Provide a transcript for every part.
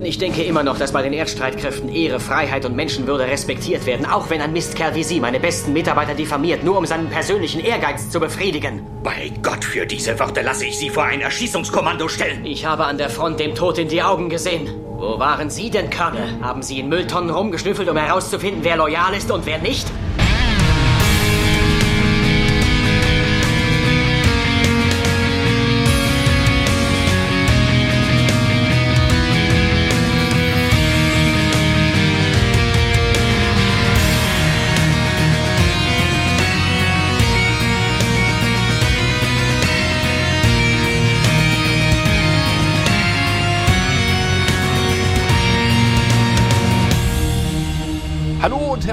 Ich denke immer noch, dass bei den Erdstreitkräften Ehre, Freiheit und Menschenwürde respektiert werden, auch wenn ein Mistkerl wie Sie meine besten Mitarbeiter diffamiert, nur um seinen persönlichen Ehrgeiz zu befriedigen. Bei Gott, für diese Worte lasse ich Sie vor ein Erschießungskommando stellen. Ich habe an der Front dem Tod in die Augen gesehen. Wo waren Sie denn, Colonel? Haben Sie in Mülltonnen rumgeschnüffelt, um herauszufinden, wer loyal ist und wer nicht?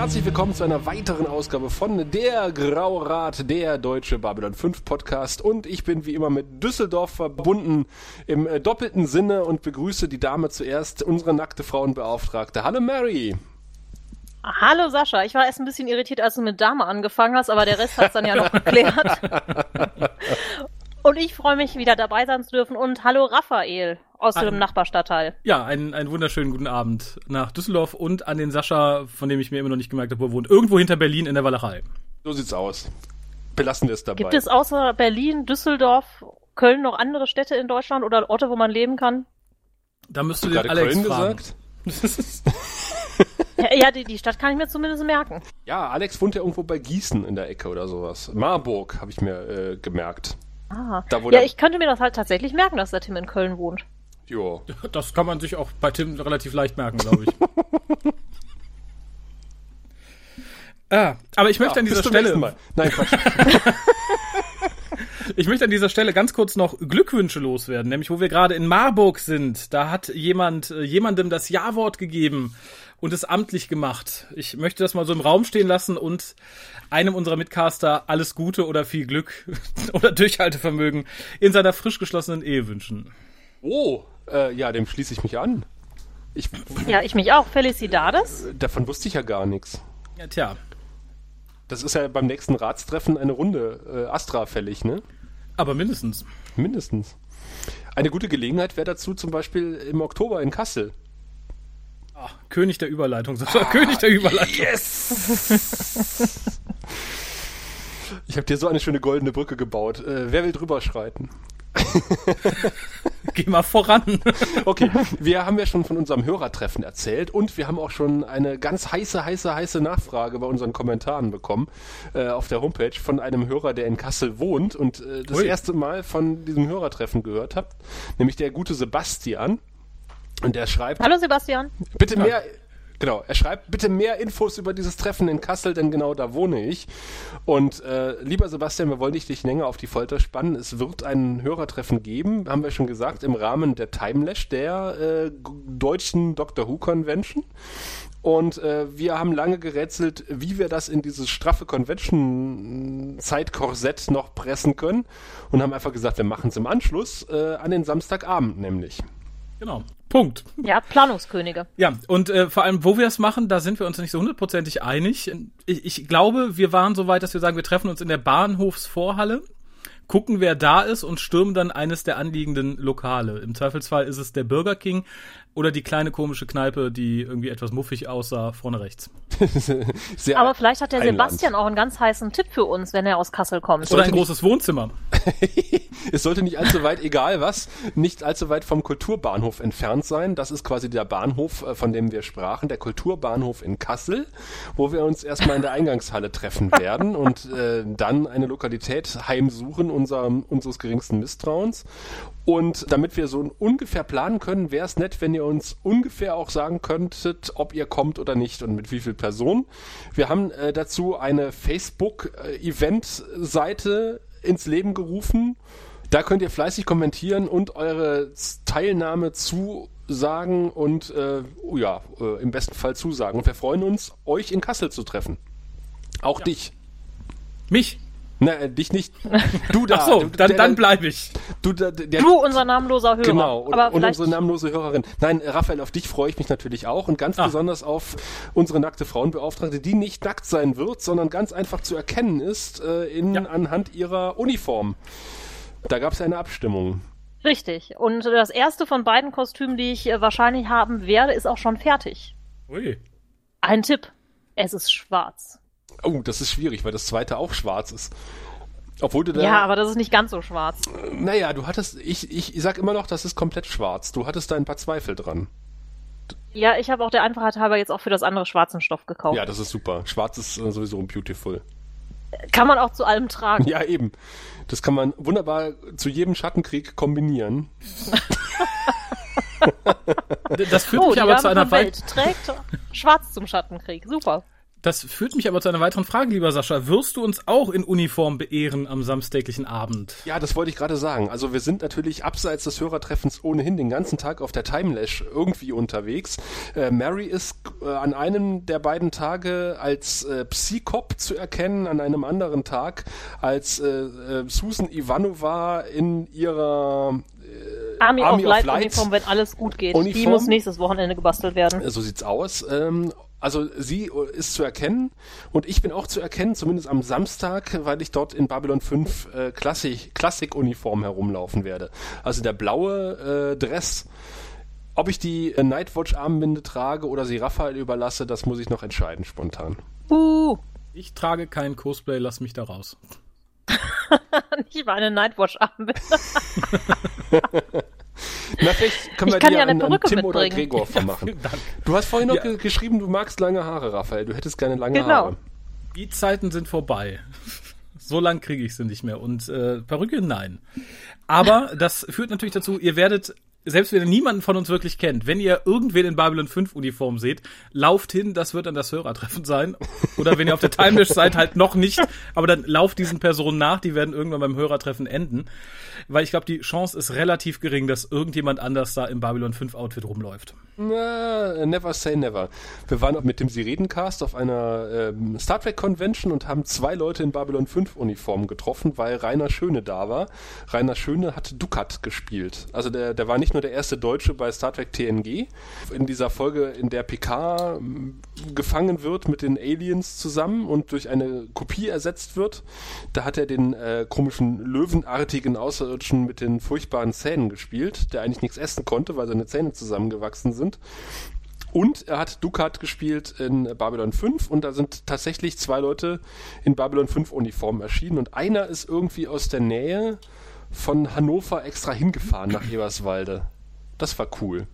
Herzlich willkommen zu einer weiteren Ausgabe von Der Graurat, der deutsche Babylon 5 Podcast. Und ich bin wie immer mit Düsseldorf verbunden im äh, doppelten Sinne und begrüße die Dame zuerst, unsere nackte Frauenbeauftragte. Hallo Mary. Hallo Sascha, ich war erst ein bisschen irritiert, als du mit Dame angefangen hast, aber der Rest hat es dann ja noch geklärt. und ich freue mich, wieder dabei sein zu dürfen. Und hallo Raphael aus dem Nachbarstadtteil. Ja, einen, einen wunderschönen guten Abend nach Düsseldorf und an den Sascha, von dem ich mir immer noch nicht gemerkt habe, wo er wohnt. Irgendwo hinter Berlin in der Walachei. So sieht's aus. Belassen wir es dabei. Gibt es außer Berlin, Düsseldorf, Köln noch andere Städte in Deutschland oder Orte, wo man leben kann? Da müsst du den Alex Köln fragen. gesagt? ja, ja die, die, Stadt kann ich mir zumindest merken. Ja, Alex wohnt ja irgendwo bei Gießen in der Ecke oder sowas. Marburg, habe ich mir äh, gemerkt. Ah. Da, ja, ich könnte mir das halt tatsächlich merken, dass der Tim in Köln wohnt. Ja. Das kann man sich auch bei Tim relativ leicht merken, glaube ich. ah, aber ich möchte ja, an dieser Stelle. Mal. Nein, Quatsch. ich möchte an dieser Stelle ganz kurz noch Glückwünsche loswerden, nämlich wo wir gerade in Marburg sind. Da hat jemand äh, jemandem das Ja-Wort gegeben und es amtlich gemacht. Ich möchte das mal so im Raum stehen lassen und einem unserer Mitcaster alles Gute oder viel Glück oder Durchhaltevermögen in seiner frisch geschlossenen Ehe wünschen. Oh, äh, ja, dem schließe ich mich an. Ich, ja, ich mich auch. Felicidades. Äh, davon wusste ich ja gar nichts. Ja, tja. Das ist ja beim nächsten Ratstreffen eine Runde äh, Astra fällig, ne? Aber mindestens. Mindestens. Eine gute Gelegenheit wäre dazu zum Beispiel im Oktober in Kassel. Ach, König der Überleitung, Sascha. Ah, König der Überleitung. Yes! ich habe dir so eine schöne goldene Brücke gebaut. Äh, wer will drüber schreiten? Geh mal voran. okay, wir haben ja schon von unserem Hörertreffen erzählt und wir haben auch schon eine ganz heiße, heiße, heiße Nachfrage bei unseren Kommentaren bekommen äh, auf der Homepage von einem Hörer, der in Kassel wohnt und äh, das Ui. erste Mal von diesem Hörertreffen gehört hat, nämlich der gute Sebastian. Und der schreibt. Hallo Sebastian. Bitte mehr. Genau, er schreibt bitte mehr Infos über dieses Treffen in Kassel, denn genau da wohne ich. Und äh, lieber Sebastian, wir wollen dich nicht länger auf die Folter spannen. Es wird ein Hörertreffen geben, haben wir schon gesagt, im Rahmen der Timelash, der äh, deutschen Doctor Who Convention. Und äh, wir haben lange gerätselt, wie wir das in dieses straffe Convention-Zeitkorsett noch pressen können. Und haben einfach gesagt, wir machen es im Anschluss äh, an den Samstagabend nämlich. Genau. Punkt. Ja, Planungskönige. Ja, und äh, vor allem, wo wir es machen, da sind wir uns nicht so hundertprozentig einig. Ich, ich glaube, wir waren so weit, dass wir sagen, wir treffen uns in der Bahnhofsvorhalle gucken, wer da ist und stürmen dann eines der anliegenden Lokale. Im Zweifelsfall ist es der Burger King, oder die kleine komische Kneipe, die irgendwie etwas muffig aussah, vorne rechts. Aber vielleicht hat der Einland. Sebastian auch einen ganz heißen Tipp für uns, wenn er aus Kassel kommt. Oder ein großes Wohnzimmer. es sollte nicht allzu weit, egal was, nicht allzu weit vom Kulturbahnhof entfernt sein. Das ist quasi der Bahnhof, äh, von dem wir sprachen, der Kulturbahnhof in Kassel, wo wir uns erstmal in der Eingangshalle treffen werden und äh, dann eine Lokalität heimsuchen unser, unseres geringsten Misstrauens. Und damit wir so ungefähr planen können, wäre es nett, wenn ihr uns ungefähr auch sagen könntet, ob ihr kommt oder nicht und mit wie viel Personen. Wir haben äh, dazu eine Facebook-Event-Seite ins Leben gerufen. Da könnt ihr fleißig kommentieren und eure Teilnahme zusagen und äh, oh ja, äh, im besten Fall zusagen. Und wir freuen uns, euch in Kassel zu treffen. Auch ja. dich. Mich? Na, äh, dich nicht. Du da. Ach so, du, dann, dann bleibe ich. Du, der, der, du, unser namenloser Hörer. Genau, und, und unsere namenlose Hörerin. Nein, Raphael, auf dich freue ich mich natürlich auch und ganz ah. besonders auf unsere nackte Frauenbeauftragte, die nicht nackt sein wird, sondern ganz einfach zu erkennen ist äh, in, ja. anhand ihrer Uniform. Da gab es eine Abstimmung. Richtig. Und das erste von beiden Kostümen, die ich äh, wahrscheinlich haben werde, ist auch schon fertig. Ui. Ein Tipp. Es ist schwarz. Oh, das ist schwierig, weil das zweite auch schwarz ist. Obwohl du da. Ja, aber das ist nicht ganz so schwarz. Naja, du hattest. Ich, ich, ich sag immer noch, das ist komplett schwarz. Du hattest da ein paar Zweifel dran. Ja, ich habe auch der Einfachheit halber jetzt auch für das andere schwarzen Stoff gekauft. Ja, das ist super. Schwarz ist äh, sowieso beautiful. Kann man auch zu allem tragen. Ja, eben. Das kann man wunderbar zu jedem Schattenkrieg kombinieren. Das führt Oh, mich aber zu einer von weit Welt trägt schwarz zum Schattenkrieg. Super. Das führt mich aber zu einer weiteren Frage, lieber Sascha. Wirst du uns auch in Uniform beehren am samstäglichen Abend? Ja, das wollte ich gerade sagen. Also wir sind natürlich abseits des Hörertreffens ohnehin den ganzen Tag auf der Timelash irgendwie unterwegs. Äh, Mary ist äh, an einem der beiden Tage als äh, Psychop zu erkennen, an einem anderen Tag als äh, äh, Susan Ivanova in ihrer Army, Army of of Light Light Uniform, wenn alles gut geht. Die Uniform? muss nächstes Wochenende gebastelt werden. So sieht's aus. Ähm, also sie ist zu erkennen und ich bin auch zu erkennen, zumindest am Samstag, weil ich dort in Babylon 5 äh, Klassik, Klassik-Uniform herumlaufen werde. Also der blaue äh, Dress. Ob ich die äh, Nightwatch-Armbinde trage oder sie Raphael überlasse, das muss ich noch entscheiden spontan. Uh, Ich trage kein Cosplay, lass mich da raus. nicht mal eine Nightwatch-Armbinde. Na, vielleicht können Ich wir kann die ja eine Perücke Tim oder mitbringen. Gregor vermachen. Dank. Du hast vorhin noch Ja. ge geschrieben, du magst lange Haare, Raphael. Du hättest gerne lange Genau. Haare. Die Zeiten sind vorbei. So lang kriege ich sie nicht mehr. Und äh, Perücke, nein. Aber das führt natürlich dazu, ihr werdet, selbst wenn ihr niemanden von uns wirklich kennt, wenn ihr irgendwen in Babylon 5 Uniform seht, lauft hin, das wird dann das Hörertreffen sein. Oder wenn ihr auf der Timelash seid, halt noch nicht. Aber dann lauft diesen Personen nach, die werden irgendwann beim Hörertreffen enden. Weil ich glaube, die Chance ist relativ gering, dass irgendjemand anders da im Babylon 5 Outfit rumläuft. Na, never say never. Wir waren mit dem Sirenencast auf einer ähm, Star Trek Convention und haben zwei Leute in Babylon 5 Uniformen getroffen, weil Rainer Schöne da war. Rainer Schöne hat Dukat gespielt. Also der, der war nicht nur der erste Deutsche bei Star Trek TNG. In dieser Folge, in der Picard ähm, gefangen wird mit den Aliens zusammen und durch eine Kopie ersetzt wird, da hat er den äh, komischen löwenartigen Außerirdischen mit den furchtbaren Zähnen gespielt, der eigentlich nichts essen konnte, weil seine Zähne zusammengewachsen sind. Und er hat Dukat gespielt in Babylon 5 und da sind tatsächlich zwei Leute in Babylon 5 Uniformen erschienen und einer ist irgendwie aus der Nähe von Hannover extra hingefahren nach Eberswalde. Das war cool.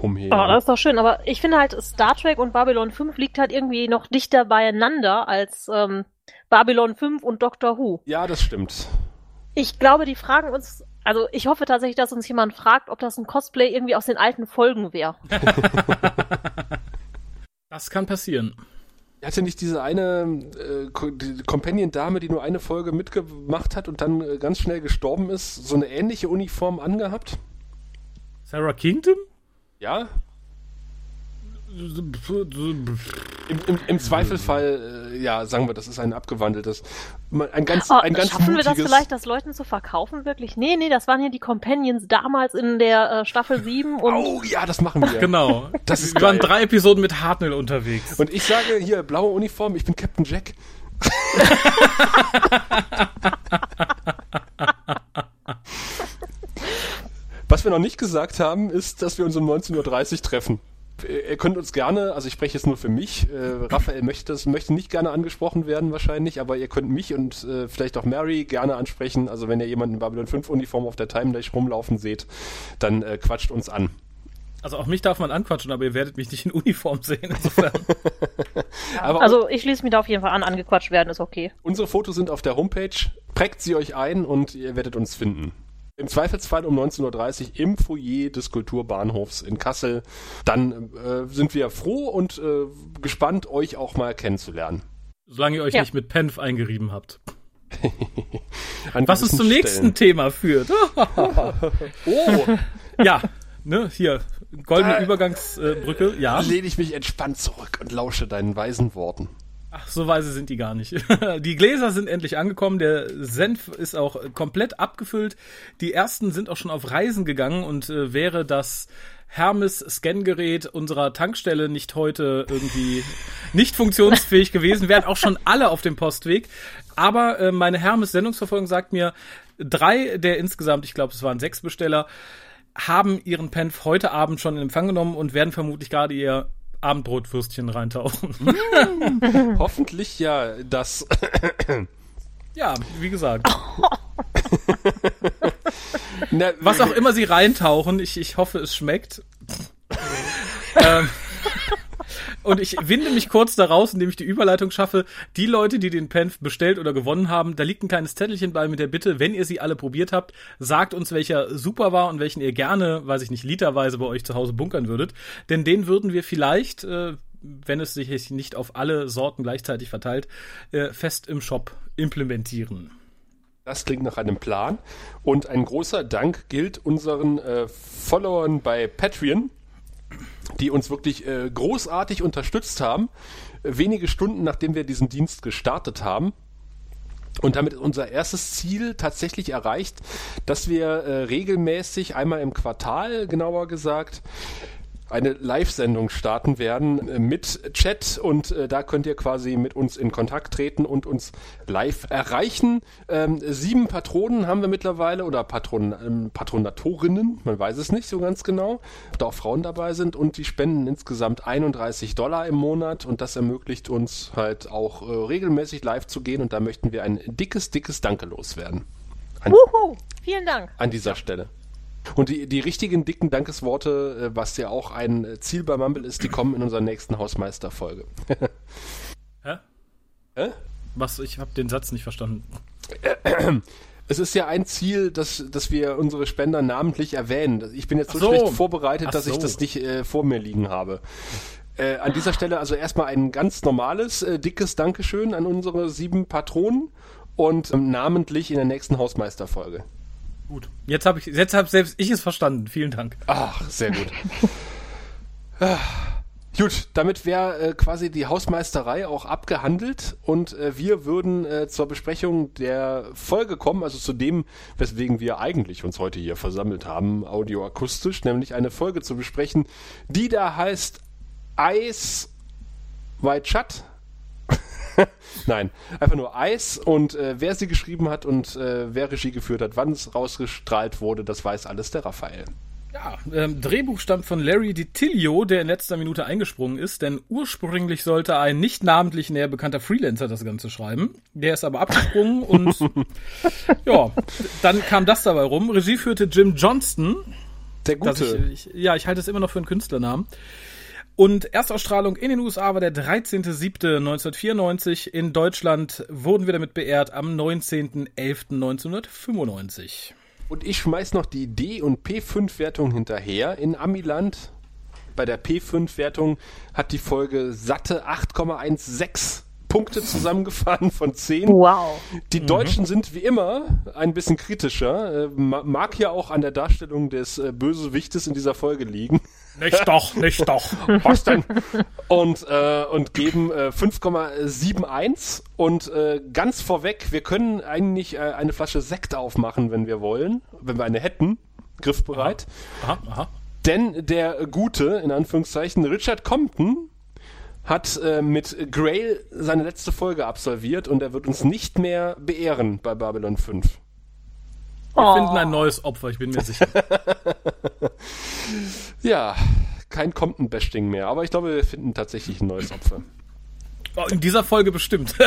Umher. Oh, das ist doch schön, aber ich finde halt, Star Trek und Babylon 5 liegt halt irgendwie noch dichter beieinander als ähm, Babylon 5 und Doctor Who. ja, das stimmt. Ich glaube, die fragen uns, also ich hoffe tatsächlich, dass uns jemand fragt, ob das ein Cosplay irgendwie aus den alten Folgen wäre. Das kann passieren. Hatte nicht diese eine äh, Companion-Dame, die nur eine Folge mitgemacht hat und dann äh, ganz schnell gestorben ist, so eine ähnliche Uniform angehabt? Sarah Kingdom? Ja? Im, im, im Zweifelsfall, äh, ja, sagen wir, das ist ein abgewandeltes, ein ganz, Oh, ein ganz schaffen wir das mutiges, vielleicht, das Leuten zu verkaufen, wirklich? Nee, nee, das waren ja die Companions damals in der äh, Staffel 7 und Oh ja, das machen wir. Genau. Das ist Wir waren drei Episoden mit Hartnell unterwegs. Und ich sage hier, blaue Uniform, ich bin Captain Jack. Was wir noch nicht gesagt haben, ist, dass wir uns um 19.30 Uhr treffen. Ihr könnt uns gerne, also ich spreche jetzt nur für mich, äh, Raphael möchte das, möchte nicht gerne angesprochen werden wahrscheinlich, aber ihr könnt mich und äh, vielleicht auch Mary gerne ansprechen. Also wenn ihr jemanden in Babylon 5 Uniform auf der Timelash rumlaufen seht, dann äh, quatscht uns an. Also auch mich darf man anquatschen, aber ihr werdet mich nicht in Uniform sehen. Insofern. Aber also ich schließe mich da auf jeden Fall an, angequatscht werden ist okay. Unsere Fotos sind auf der Homepage. Prägt sie euch ein und ihr werdet uns finden. Im Zweifelsfall um 19.30 Uhr im Foyer des Kulturbahnhofs in Kassel. Dann äh, sind wir froh und äh, gespannt, euch auch mal kennenzulernen. Solange ihr euch Ja. nicht mit Penf eingerieben habt. An Was uns zum nächsten Stellen. Thema führt. Oh, ja, ne, hier, goldene Da- Übergangsbrücke, ja. lehne ich mich entspannt zurück und lausche deinen weisen Worten. Ach, so weise sind die gar nicht. Die Gläser sind endlich angekommen, der Senf ist auch komplett abgefüllt. Die ersten sind auch schon auf Reisen gegangen und äh, wäre das Hermes-Scan-Gerät unserer Tankstelle nicht heute irgendwie nicht funktionsfähig gewesen, wären auch schon alle auf dem Postweg. Aber äh, meine Hermes-Sendungsverfolgung sagt mir, drei der insgesamt, ich glaube, es waren sechs Besteller, haben ihren Penf heute Abend schon in Empfang genommen und werden vermutlich gerade ihr Abendbrotwürstchen reintauchen. Hoffentlich ja das. ja, wie gesagt. Na, Was auch immer sie reintauchen, ich, ich hoffe, es schmeckt. ähm, und ich winde mich kurz daraus, indem ich die Überleitung schaffe. Die Leute, die den Penf bestellt oder gewonnen haben, da liegt ein kleines Zettelchen bei mit der Bitte, wenn ihr sie alle probiert habt, sagt uns, welcher super war und welchen ihr gerne, weiß ich nicht, literweise bei euch zu Hause bunkern würdet. Denn den würden wir vielleicht, äh, wenn es sich nicht auf alle Sorten gleichzeitig verteilt, äh, fest im Shop implementieren. Das klingt nach einem Plan. Und ein großer Dank gilt unseren äh, Followern bei Patreon, die uns wirklich äh, großartig unterstützt haben. Wenige Stunden nachdem wir diesen Dienst gestartet haben. Und damit unser erstes Ziel tatsächlich erreicht, dass wir äh, regelmäßig einmal im Quartal, genauer gesagt, eine Live-Sendung starten werden äh, mit Chat und äh, da könnt ihr quasi mit uns in Kontakt treten und uns live erreichen. Ähm, sieben Patronen haben wir mittlerweile oder Patron, ähm, Patronatorinnen, man weiß es nicht so ganz genau, ob da auch Frauen dabei sind und die spenden insgesamt 31 Dollar im Monat und das ermöglicht uns halt auch äh, regelmäßig live zu gehen und da möchten wir ein dickes, dickes Danke loswerden. An, Wuhu, vielen Dank. An dieser Stelle. Und die, die richtigen dicken Dankesworte, äh, was ja auch ein Ziel bei Mumble ist, die kommen in unserer nächsten Hausmeisterfolge. Hä? Hä? Was? Ich habe den Satz nicht verstanden. Es ist ja ein Ziel, dass, dass wir unsere Spender namentlich erwähnen. Ich bin jetzt so, so. schlecht vorbereitet, Ach dass so. ich das nicht äh, vor mir liegen habe. Äh, an dieser Stelle also erstmal ein ganz normales, äh, dickes Dankeschön an unsere sieben Patronen und ähm, namentlich in der nächsten Hausmeisterfolge. Gut. Jetzt habe ich, jetzt habe selbst ich es verstanden. Vielen Dank. Ach, sehr gut. Ah, gut, damit wäre äh, quasi die Hausmeisterei auch abgehandelt und äh, wir würden äh, zur Besprechung der Folge kommen, also zu dem, weswegen wir eigentlich uns heute hier versammelt haben, audioakustisch, nämlich eine Folge zu besprechen, die da heißt Ice White Shut Nein, einfach nur Eis und äh, wer sie geschrieben hat und äh, wer Regie geführt hat, wann es rausgestrahlt wurde, das weiß alles der Raphael. Ja, ähm, Drehbuch stammt von Larry DiTilio, der in letzter Minute eingesprungen ist, denn ursprünglich sollte ein nicht namentlich näher bekannter Freelancer das Ganze schreiben. Der ist aber abgesprungen und ja, dann kam das dabei rum. Regie führte Jim Johnston. Der Gute. Ich, ich, ja, ich halte es immer noch für einen Künstlernamen. Und Erstausstrahlung in den USA war der 13.07.1994. In Deutschland wurden wir damit beehrt am 19.11.1995. Und ich schmeiß noch die D- und P5-Wertung hinterher. In Amiland bei der P5-Wertung hat die Folge satte 8,16 Punkte zusammengefahren von 10. Wow. Die mhm. Deutschen sind wie immer ein bisschen kritischer. Äh, mag ja auch an der Darstellung des äh, Bösewichtes in dieser Folge liegen. Nicht doch, nicht doch. Was denn? Und, äh, und geben äh, 5,71 und äh, ganz vorweg, wir können eigentlich äh, eine Flasche Sekt aufmachen, wenn wir wollen, wenn wir eine hätten, griffbereit. Aha, aha. Denn der gute, in Anführungszeichen, Richard Compton hat äh, mit Grail seine letzte Folge absolviert und er wird uns nicht mehr beehren bei Babylon 5. Wir oh. finden ein neues Opfer, ich bin mir sicher. ja, kein Compton-Bashing mehr, aber ich glaube, wir finden tatsächlich ein neues Opfer. Oh, in dieser Folge bestimmt.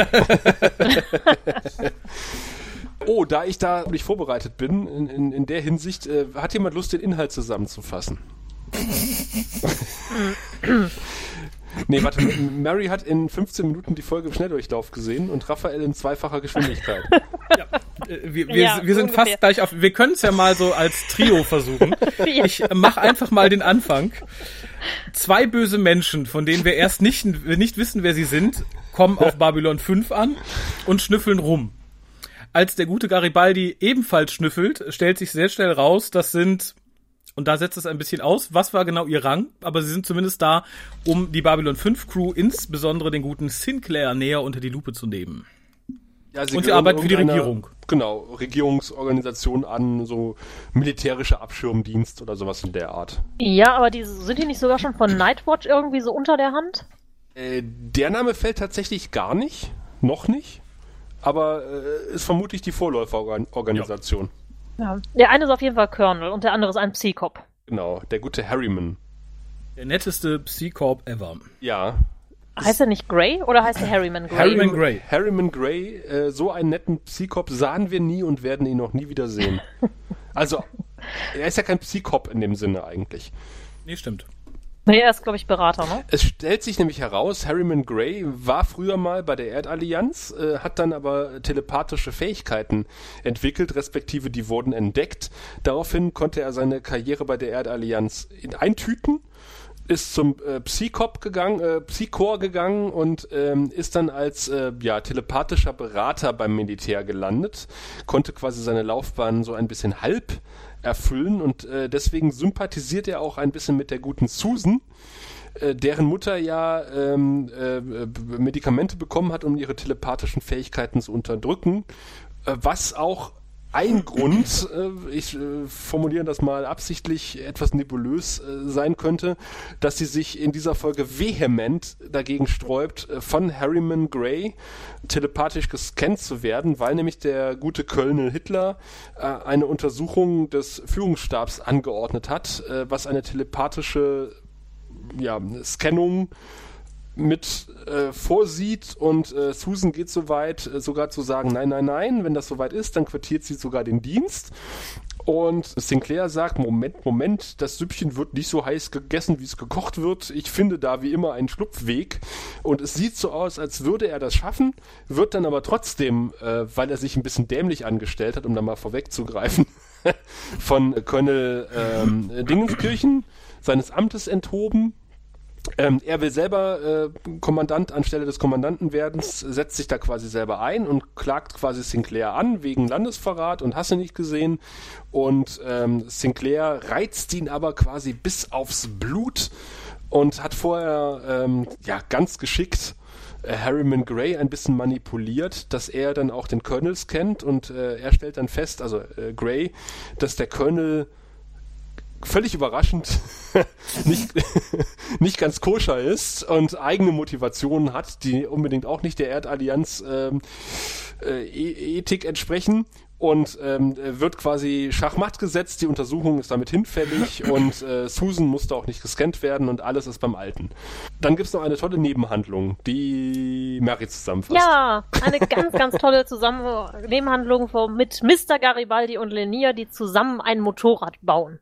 oh, da ich da nicht vorbereitet bin, in, in, in der Hinsicht, äh, hat jemand Lust, den Inhalt zusammenzufassen? Nee, warte, Mary hat in 15 Minuten die Folge im Schnelldurchlauf gesehen und Raphael in zweifacher Geschwindigkeit. Ja, äh, wir, wir, ja, wir sind ungefähr. fast gleich auf. Wir können es ja mal so als Trio versuchen. Ich mach einfach mal den Anfang. Zwei böse Menschen, von denen wir erst nicht, nicht wissen, wer sie sind, kommen auf Babylon 5 an und schnüffeln rum. Als der gute Garibaldi ebenfalls schnüffelt, stellt sich sehr schnell raus, das sind und da setzt es ein bisschen aus, was war genau ihr Rang, aber sie sind zumindest da, um die Babylon 5 Crew, insbesondere den guten Sinclair, näher unter die Lupe zu nehmen. Ja, sie und sie arbeiten für die Regierung. Genau, Regierungsorganisation an, so militärischer Abschirmdienst oder sowas in der Art. Ja, aber die, sind die nicht sogar schon von Nightwatch irgendwie so unter der Hand? Äh, der Name fällt tatsächlich gar nicht. Noch nicht. aber äh, ist vermutlich die Vorläuferorganisation. Ja. Der eine ist auf jeden Fall Colonel und der andere ist ein Psychop. Genau, der gute Harriman. Der netteste Psycorp ever. Ja. Heißt er nicht Grey oder heißt er Harryman Grey? Harryman Grey. Harriman Gray, äh, so einen netten Psychop sahen wir nie und werden ihn noch nie wieder sehen. also, er ist ja kein Psychop in dem Sinne eigentlich. Nee, stimmt. Nee, er ist, glaube ich, Berater, ne? Es stellt sich nämlich heraus, Harriman Gray war früher mal bei der Erdallianz, äh, hat dann aber telepathische Fähigkeiten entwickelt, respektive die wurden entdeckt. Daraufhin konnte er seine Karriere bei der Erdallianz in eintüten, ist zum äh, Psychop gegangen, äh, Psychor gegangen und ähm, ist dann als äh, ja, telepathischer Berater beim Militär gelandet, konnte quasi seine Laufbahn so ein bisschen halb erfüllen. Und äh, deswegen sympathisiert er auch ein bisschen mit der guten Susan, äh, deren Mutter ja ähm, äh, Medikamente bekommen hat, um ihre telepathischen Fähigkeiten zu unterdrücken, äh, was auch ein Grund, äh, ich äh, formuliere das mal absichtlich etwas nebulös äh, sein könnte, dass sie sich in dieser Folge vehement dagegen sträubt, äh, von Harriman Gray telepathisch gescannt zu werden, weil nämlich der gute Colonel Hitler äh, eine Untersuchung des Führungsstabs angeordnet hat, äh, was eine telepathische ja, Scannung mit äh, vorsieht und äh, Susan geht so weit, äh, sogar zu sagen, nein, nein, nein, wenn das soweit ist, dann quartiert sie sogar den Dienst. Und Sinclair sagt, Moment, Moment, das Süppchen wird nicht so heiß gegessen, wie es gekocht wird. Ich finde da wie immer einen Schlupfweg. Und es sieht so aus, als würde er das schaffen, wird dann aber trotzdem, äh, weil er sich ein bisschen dämlich angestellt hat, um da mal vorwegzugreifen, von Colonel ähm, Dingenskirchen seines Amtes enthoben. Ähm, er will selber äh, Kommandant anstelle des Kommandanten werden, setzt sich da quasi selber ein und klagt quasi Sinclair an wegen Landesverrat und hasse nicht gesehen. Und ähm, Sinclair reizt ihn aber quasi bis aufs Blut und hat vorher ähm, ja ganz geschickt äh, Harriman Gray ein bisschen manipuliert, dass er dann auch den Colonel kennt und äh, er stellt dann fest, also äh, Gray, dass der Colonel völlig überraschend nicht, nicht ganz koscher ist und eigene Motivationen hat, die unbedingt auch nicht der Erdallianz ähm, äh, E- Ethik entsprechen und ähm, wird quasi Schachmatt gesetzt, die Untersuchung ist damit hinfällig und äh, Susan musste auch nicht gescannt werden und alles ist beim Alten. Dann gibt's noch eine tolle Nebenhandlung, die Mary zusammenfasst. Ja, eine ganz, ganz tolle Zusammen Nebenhandlung mit Mr. Garibaldi und Lenia, die zusammen ein Motorrad bauen.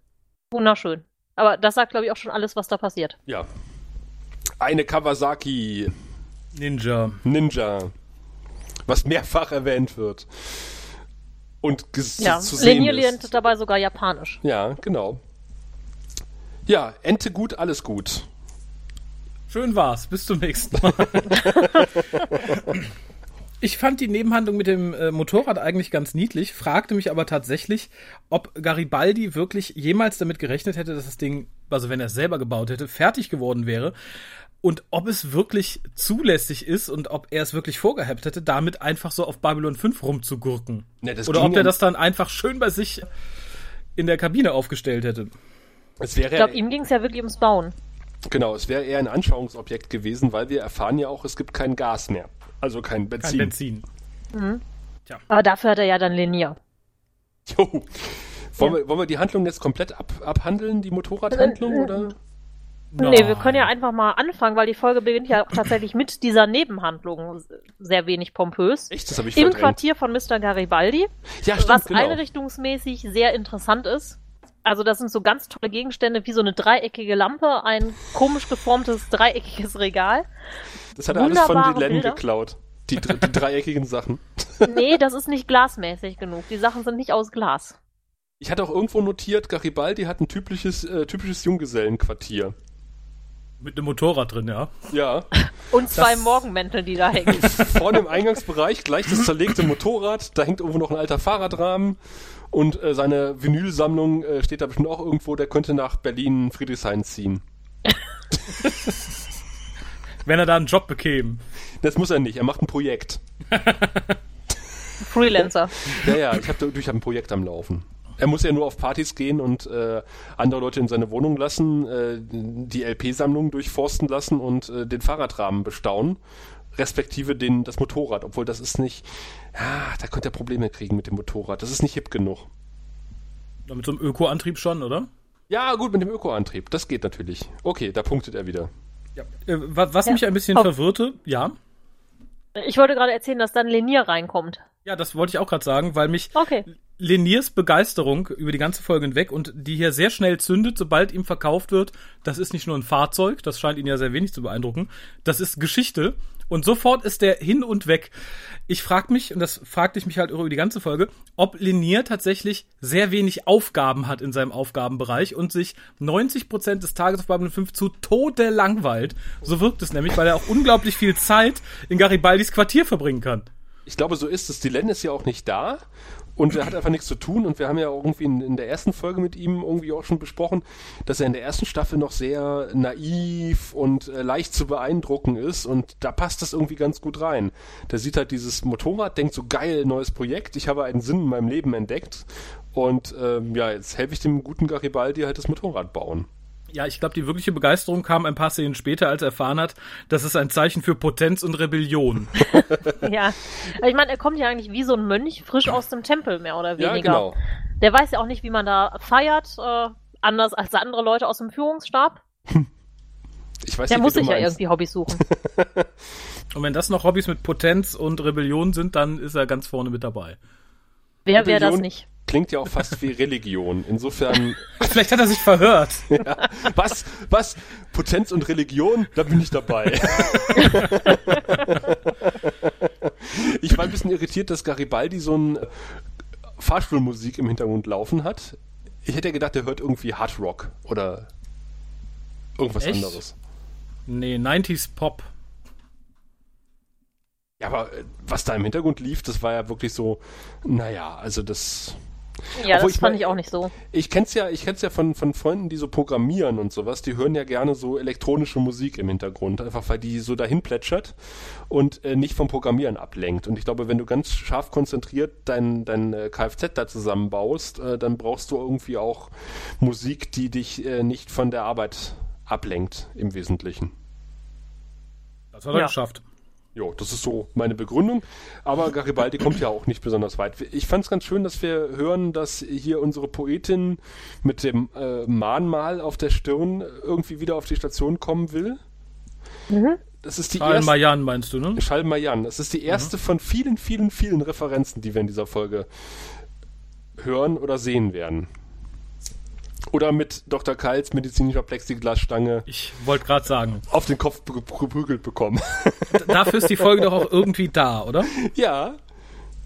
Wunderschön. Aber das sagt, glaube ich, auch schon alles, was da passiert. Ja. Eine Kawasaki Ninja. Ninja, was mehrfach erwähnt wird. Und Ja, zu sehen Lenia ist. lernt dabei sogar Japanisch. Ja, genau. Ja, Ente gut, alles gut. Schön war's. Bis zum nächsten Mal. Ich fand die Nebenhandlung mit dem äh, Motorrad eigentlich ganz niedlich, fragte mich aber tatsächlich, ob Garibaldi wirklich jemals damit gerechnet hätte, dass das Ding, also wenn er es selber gebaut hätte, fertig geworden wäre. Und ob es wirklich zulässig ist und ob er es wirklich vorgehabt hätte, damit einfach so auf Babylon 5 rumzugurken. Das Oder ob er ja- das dann einfach schön bei sich in der Kabine aufgestellt hätte. Es wäre Ich glaube, ihm ging es ja wirklich ums Bauen. genau, es wäre eher ein Anschauungsobjekt gewesen, weil wir erfahren ja auch, es gibt kein Gas mehr. Also kein Kein Benzin. Benzin. Aber dafür hat er ja dann Lenia. Jo. Wollen, wir, wollen wir die Handlung jetzt komplett ab, abhandeln, die Motorradhandlung, Äh, oder? Nee, wir können ja einfach mal anfangen, weil die Folge beginnt ja auch tatsächlich mit dieser Nebenhandlung. Sehr wenig pompös. Echt, das habe ich Im verdrängt. Quartier von Mr. Garibaldi. Ja, stimmt, was genau. einrichtungsmäßig sehr interessant ist. Also das sind so ganz tolle Gegenstände, wie so eine dreieckige Lampe, ein komisch geformtes dreieckiges Regal. Das hat er alles von den Ländern geklaut. Die, die dreieckigen Sachen. Nee, das ist nicht glasmäßig genug. Die Sachen sind nicht aus Glas. Ich hatte auch irgendwo notiert, Garibaldi hat ein typisches, äh, typisches Junggesellenquartier. Mit einem Motorrad drin, ja. Ja. Und zwei Das- Morgenmäntel, die da hängen. Vorne im Eingangsbereich gleich das zerlegte Motorrad, da hängt irgendwo noch ein alter Fahrradrahmen und äh, seine Vinylsammlung äh, steht da bestimmt auch irgendwo, der könnte nach Berlin Friedrichshain ziehen. Wenn er da einen Job bekäme. Das muss er nicht, er macht ein Projekt. Freelancer. Ja, ja, ich habe ich hab ein Projekt am Laufen. Er muss ja nur auf Partys gehen und äh, andere Leute in seine Wohnung lassen, äh, die LP-Sammlung durchforsten lassen und äh, den Fahrradrahmen bestaunen. respektive den, das Motorrad, obwohl das ist nicht, ja, da könnte er Probleme kriegen mit dem Motorrad. Das ist nicht hip genug. Mit so einem Öko-Antrieb schon, oder? Ja, gut, mit dem Öko-Antrieb. Das geht natürlich. Okay, da punktet er wieder. Ja. Äh, was Ja. mich ein bisschen Oh. verwirrte, ja. Ich wollte gerade erzählen, dass dann Lenier reinkommt. Ja, das wollte ich auch gerade sagen, weil mich Okay. Leniers Begeisterung über die ganze Folge hinweg und die hier sehr schnell zündet, sobald ihm verkauft wird, das ist nicht nur ein Fahrzeug, das scheint ihn ja sehr wenig zu beeindrucken, das ist Geschichte und sofort ist der hin und weg. Ich frag mich, und das fragte ich mich halt über die ganze Folge, ob Lenier tatsächlich sehr wenig Aufgaben hat in seinem Aufgabenbereich und sich 90% des Tages auf Babylon 5 zu Tode langweilt. So wirkt es nämlich, weil er auch unglaublich viel Zeit in Garibaldis Quartier verbringen kann. Ich glaube, so ist es. Die Len ist ja auch nicht da und er hat einfach nichts zu tun. Und wir haben ja irgendwie in, in der ersten Folge mit ihm irgendwie auch schon besprochen, dass er in der ersten Staffel noch sehr naiv und äh, leicht zu beeindrucken ist. Und da passt das irgendwie ganz gut rein. Der sieht halt dieses Motorrad, denkt so geil, neues Projekt. Ich habe einen Sinn in meinem Leben entdeckt. Und ähm, ja, jetzt helfe ich dem guten Garibaldi halt das Motorrad bauen. Ja, ich glaube, die wirkliche Begeisterung kam ein paar Szenen später, als er erfahren hat, dass es ein Zeichen für Potenz und Rebellion. Ja. Ich meine, er kommt ja eigentlich wie so ein Mönch frisch aus dem Tempel, mehr oder weniger. Ja, genau. Der weiß ja auch nicht, wie man da feiert, äh, anders als andere Leute aus dem Führungsstab. Ich weiß Der nicht, muss sich ja irgendwie Hobbys suchen. Und wenn das noch Hobbys mit Potenz und Rebellion sind, dann ist er ganz vorne mit dabei. Wer wäre das nicht? Klingt ja auch fast wie Religion. Insofern Vielleicht hat er sich verhört. Was? Was? Potenz und Religion? Da bin ich dabei. ich war ein bisschen irritiert, dass Garibaldi so ein Fahrstuhlmusik im Hintergrund laufen hat. Ich hätte ja gedacht, er hört irgendwie Hard Rock oder irgendwas Echt? anderes. Nee, 90s Pop. Ja, aber äh, was da im Hintergrund lief, das war ja wirklich so, naja, also das. Ja, Obwohl das ich fand mein- ich auch nicht so. Ich kenn's ja, ich kenn's ja von, von Freunden, die so programmieren und sowas, die hören ja gerne so elektronische Musik im Hintergrund, einfach weil die so dahin plätschert und äh, nicht vom Programmieren ablenkt. Und ich glaube, wenn du ganz scharf konzentriert dein, dein äh, Kfz da zusammenbaust, äh, dann brauchst du irgendwie auch Musik, die dich äh, nicht von der Arbeit ablenkt, im Wesentlichen. Das hat er Ja. geschafft. Jo, das ist so meine Begründung. Aber Garibaldi kommt ja auch nicht besonders weit. Ich fand es ganz schön, dass wir hören, dass hier unsere Poetin mit dem äh, Mahnmal auf der Stirn irgendwie wieder auf die Station kommen will. Das ist die Karl erste. Mayan meinst du, ne? Schalmayan. Das ist die erste von vielen, vielen, vielen Referenzen, die wir in dieser Folge hören oder sehen werden. Oder mit Dr. Kals medizinischer Plexiglasstange Ich wollte gerade sagen, auf den Kopf ge- geprügelt bekommen. dafür ist die Folge doch auch irgendwie da, oder? ja,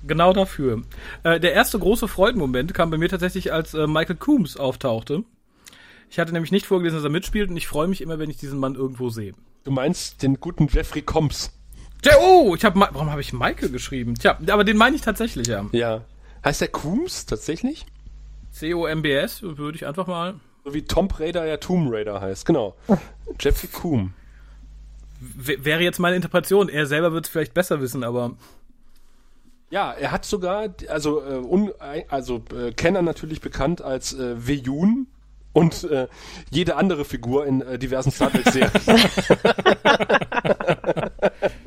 Genau dafür. Äh, der erste große Freudenmoment kam bei mir tatsächlich, als äh, Michael Coombs auftauchte. Ich hatte nämlich nicht vorgelesen, dass er mitspielt und ich freue mich immer, wenn ich diesen Mann irgendwo sehe. du meinst den guten Jeffrey Combs. Tja, oh, ich habe warum habe ich Michael geschrieben? Tja, aber den meine ich tatsächlich ja. Ja. Heißt der Coombs tatsächlich? C O M B S würde ich einfach mal. So wie Tomb Raider ja Tomb Raider heißt, genau. Jeffrey Coombe. W wäre jetzt meine Interpretation. Er selber wird es vielleicht besser wissen, aber Ja, er hat sogar, also, äh, un, also äh, Kenner natürlich bekannt als äh, Veyun und äh, jede andere Figur in äh, diversen Star Trek-Serien.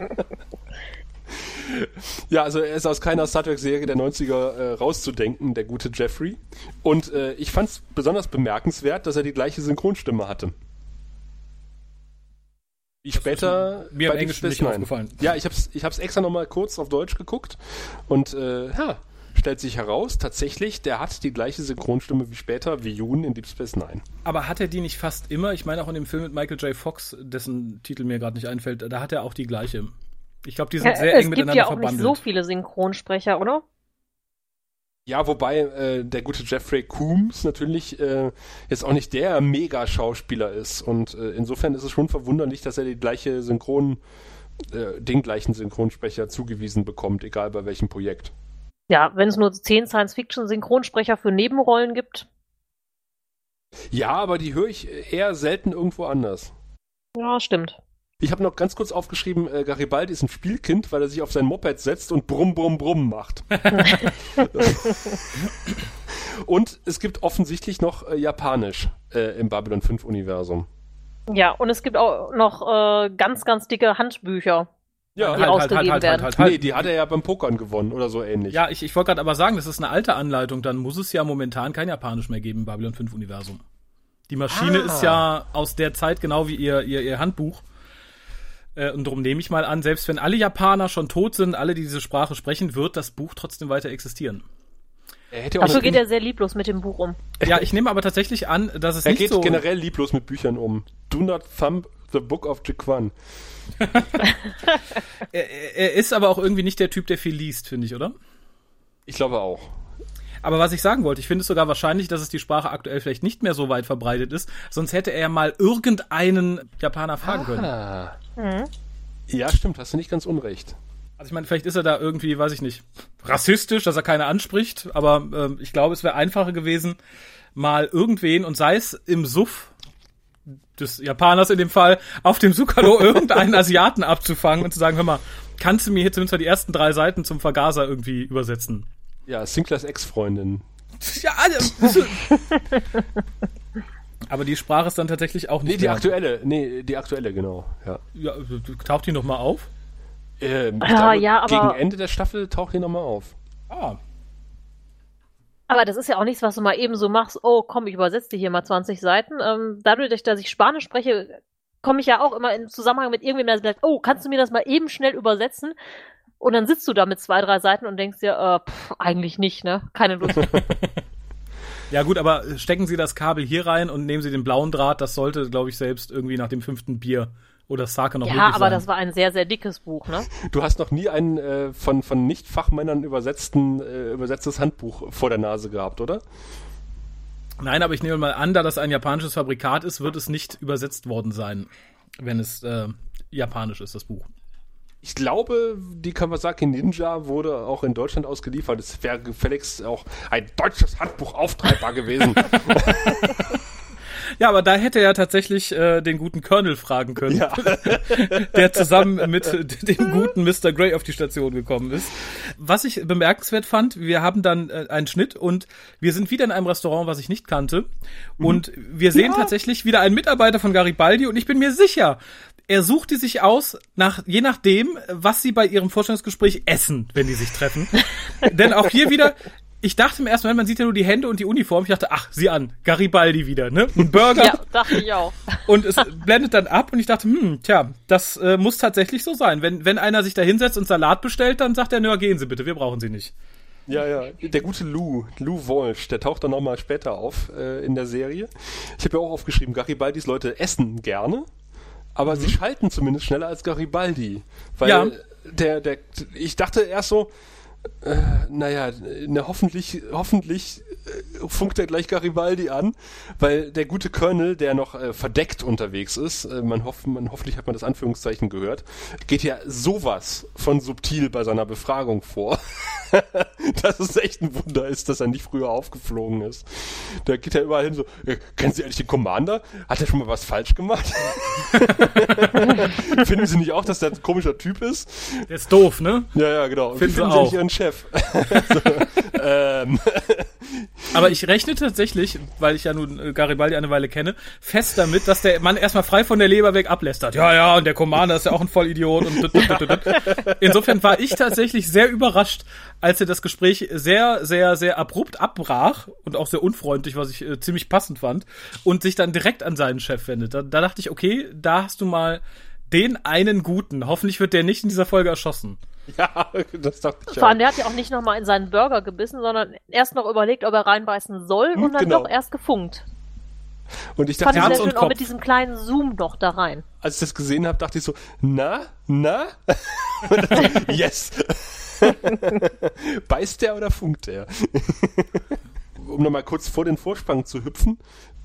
ja, also er ist aus keiner Star Trek-Serie der 90er äh, rauszudenken, der gute Jeffrey. Und äh, ich fand es besonders bemerkenswert, dass er die gleiche Synchronstimme hatte. Wie später mir im bei Deep Englischen nicht aufgefallen. Ja, ich hab's, ich hab's extra nochmal kurz auf Deutsch geguckt und äh, ja, stellt sich heraus, tatsächlich, der hat die gleiche Synchronstimme wie später, wie Yoon in Deep Space Nine. Aber hat er die nicht fast immer? Ich meine auch in dem Film mit Michael J. Fox, dessen Titel mir gerade nicht einfällt, da hat er auch die gleiche. Ich glaube, die sind Ja, sehr es eng gibt miteinander ja auch verbandelt. nicht so viele Synchronsprecher, oder? Ja, wobei äh, der gute Jeffrey Coombs natürlich äh, jetzt auch nicht der Mega-Schauspieler ist und äh, insofern ist es schon verwunderlich, dass er die gleiche Synchron, äh, den gleichen Synchronsprecher zugewiesen bekommt, egal bei welchem Projekt. Ja, wenn es nur zehn Science-Fiction-Synchronsprecher für Nebenrollen gibt. Ja, aber die höre ich eher selten irgendwo anders. Ja, stimmt. Ich habe noch ganz kurz aufgeschrieben, äh, Garibaldi ist ein Spielkind, weil er sich auf sein Moped setzt und brumm, brumm, brumm macht. und es gibt offensichtlich noch äh, Japanisch äh, im Babylon 5 Universum. Ja, und es gibt auch noch äh, ganz, ganz dicke Handbücher. Ja, die halt, ausgegeben werden. Nee, die hat er ja beim Pokern gewonnen oder so ähnlich. Ja, ich, ich wollte gerade aber sagen, das ist eine alte Anleitung, dann muss es ja momentan kein Japanisch mehr geben im Babylon 5 Universum. Die Maschine Ah. ist ja aus der Zeit genau wie ihr, ihr, ihr Handbuch. Äh, und darum nehme ich mal an, selbst wenn alle Japaner schon tot sind, alle, die diese Sprache sprechen, wird das Buch trotzdem weiter existieren. Er auch Dafür geht er sehr lieblos mit dem Buch um. Ja, ich nehme aber tatsächlich an, dass es er nicht geht so. generell lieblos mit Büchern um. Do not thumb the book of Jiquan. Er, er ist aber auch irgendwie nicht der Typ, der viel liest, finde ich, oder? Ich glaube auch. Aber was ich sagen wollte, ich finde es sogar wahrscheinlich, dass es die Sprache aktuell vielleicht nicht mehr so weit verbreitet ist, sonst hätte er mal irgendeinen Japaner fragen können. Ah. Ja, stimmt, hast du nicht ganz unrecht. Also ich meine, vielleicht ist er da irgendwie, weiß ich nicht, rassistisch, dass er keine anspricht, aber ähm, ich glaube, es wäre einfacher gewesen, mal irgendwen und sei es im Suff des Japaners in dem Fall, auf dem Sukalo irgendeinen Asiaten abzufangen und zu sagen, hör mal, kannst du mir hier zumindest mal die ersten drei Seiten zum Vergaser irgendwie übersetzen? Ja, Sinclairs Ex-Freundin. Ja, also, aber die Sprache ist dann tatsächlich auch nicht Nee, die mehr. aktuelle. Nee, die aktuelle, genau. Ja. Ja, taucht die noch mal auf? Ähm, ich Ja, glaube, ja, aber- gegen Ende der Staffel taucht die nochmal auf. Ah, Aber das ist ja auch nichts, was du mal eben so machst. Oh, komm, ich übersetze dir hier mal 20 Seiten. Ähm, dadurch, dass ich Spanisch spreche, komme ich ja auch immer in Zusammenhang mit irgendjemandem, der sagt, oh, kannst du mir das mal eben schnell übersetzen? Und dann sitzt du da mit zwei, drei Seiten und denkst dir, äh, pff, eigentlich nicht, ne? Keine Lust. Ja gut, aber stecken Sie das Kabel hier rein und nehmen Sie den blauen Draht. Das sollte, glaube ich, selbst irgendwie nach dem fünften Bier oder Sake noch ja, möglich aber sein. das war ein sehr, sehr dickes Buch, ne? Du hast noch nie ein äh, von, von Nicht-Fachmännern übersetzten, äh, übersetztes Handbuch vor der Nase gehabt, oder? Nein, aber ich nehme mal an, da das ein japanisches Fabrikat ist, wird es nicht übersetzt worden sein, wenn es äh, japanisch ist, das Buch. Ich glaube, die Kawasaki Ninja wurde auch in Deutschland ausgeliefert. Es wäre gefälligst auch ein deutsches Handbuch auftreibbar gewesen. Ja, aber da hätte er tatsächlich äh, den guten Colonel fragen können, ja. der zusammen mit dem guten Mr. Grey auf die Station gekommen ist. Was ich bemerkenswert fand, wir haben dann äh, einen Schnitt und wir sind wieder in einem Restaurant, was ich nicht kannte. Und wir sehen tatsächlich wieder einen Mitarbeiter von Garibaldi und ich bin mir sicher, er sucht die sich aus, nach, je nachdem, was sie bei ihrem Vorstellungsgespräch essen, wenn die sich treffen. Denn auch hier wieder, ich dachte im ersten Moment, man sieht ja nur die Hände und die Uniform. Ich dachte, ach, sieh an, Garibaldi wieder, ne? Ein Burger. Ja, dachte ich auch. Und es blendet dann ab und ich dachte, hm, tja, das äh, muss tatsächlich so sein. Wenn, wenn einer sich da hinsetzt und Salat bestellt, dann sagt er, nö, gehen Sie bitte, wir brauchen Sie nicht. Ja, ja. Der gute Lou, Lou Walsh, der taucht dann nochmal später auf äh, in der Serie. Ich habe ja auch aufgeschrieben, Garibaldis Leute essen gerne, aber sie schalten zumindest schneller als Garibaldi. Weil Ja. der, der, ich dachte erst so, äh, naja, ne, hoffentlich, hoffentlich äh, funkt er gleich Garibaldi an, weil der gute Colonel, der noch äh, verdeckt unterwegs ist, äh, man, hoff, man hoffentlich hat man das Anführungszeichen gehört, geht ja sowas von subtil bei seiner Befragung vor, dass es echt ein Wunder ist, dass er nicht früher aufgeflogen ist. Da geht er überall hin so, kennen Sie eigentlich den Commander? Hat er schon mal was falsch gemacht? Finden Sie nicht auch, dass der ein komischer Typ ist? Der ist doof, ne? Ja, ja, genau. Finden wie Sie auch. nicht Ihren Chef? so, ähm, Aber ich rechne tatsächlich, weil ich ja nun äh, Garibaldi eine Weile kenne, fest damit, dass der Mann erstmal frei von der Leber weg ablästert. Ja, ja, und der Commander ist ja auch ein Vollidiot und dut, dut, dut. Insofern war ich tatsächlich sehr überrascht, als er das Gespräch sehr, sehr, sehr abrupt abbrach und auch sehr unfreundlich, was ich äh, ziemlich passend fand, und sich dann direkt an seinen Chef wendet. Da, da dachte ich, okay, da hast du mal den einen Guten. Hoffentlich wird der nicht in dieser Folge erschossen. ja, das dachte ich Vor allem, der hat ja auch nicht nochmal in seinen Burger gebissen, sondern erst noch überlegt, ob er reinbeißen soll und dann genau. doch erst gefunkt. Und ich Fand dachte, ich Herz sehr und auch mit diesem kleinen Zoom noch da rein. als ich das gesehen habe, dachte ich so, na, na? Dann yes. Beißt der oder funkt der? um nochmal kurz vor den Vorspann zu hüpfen,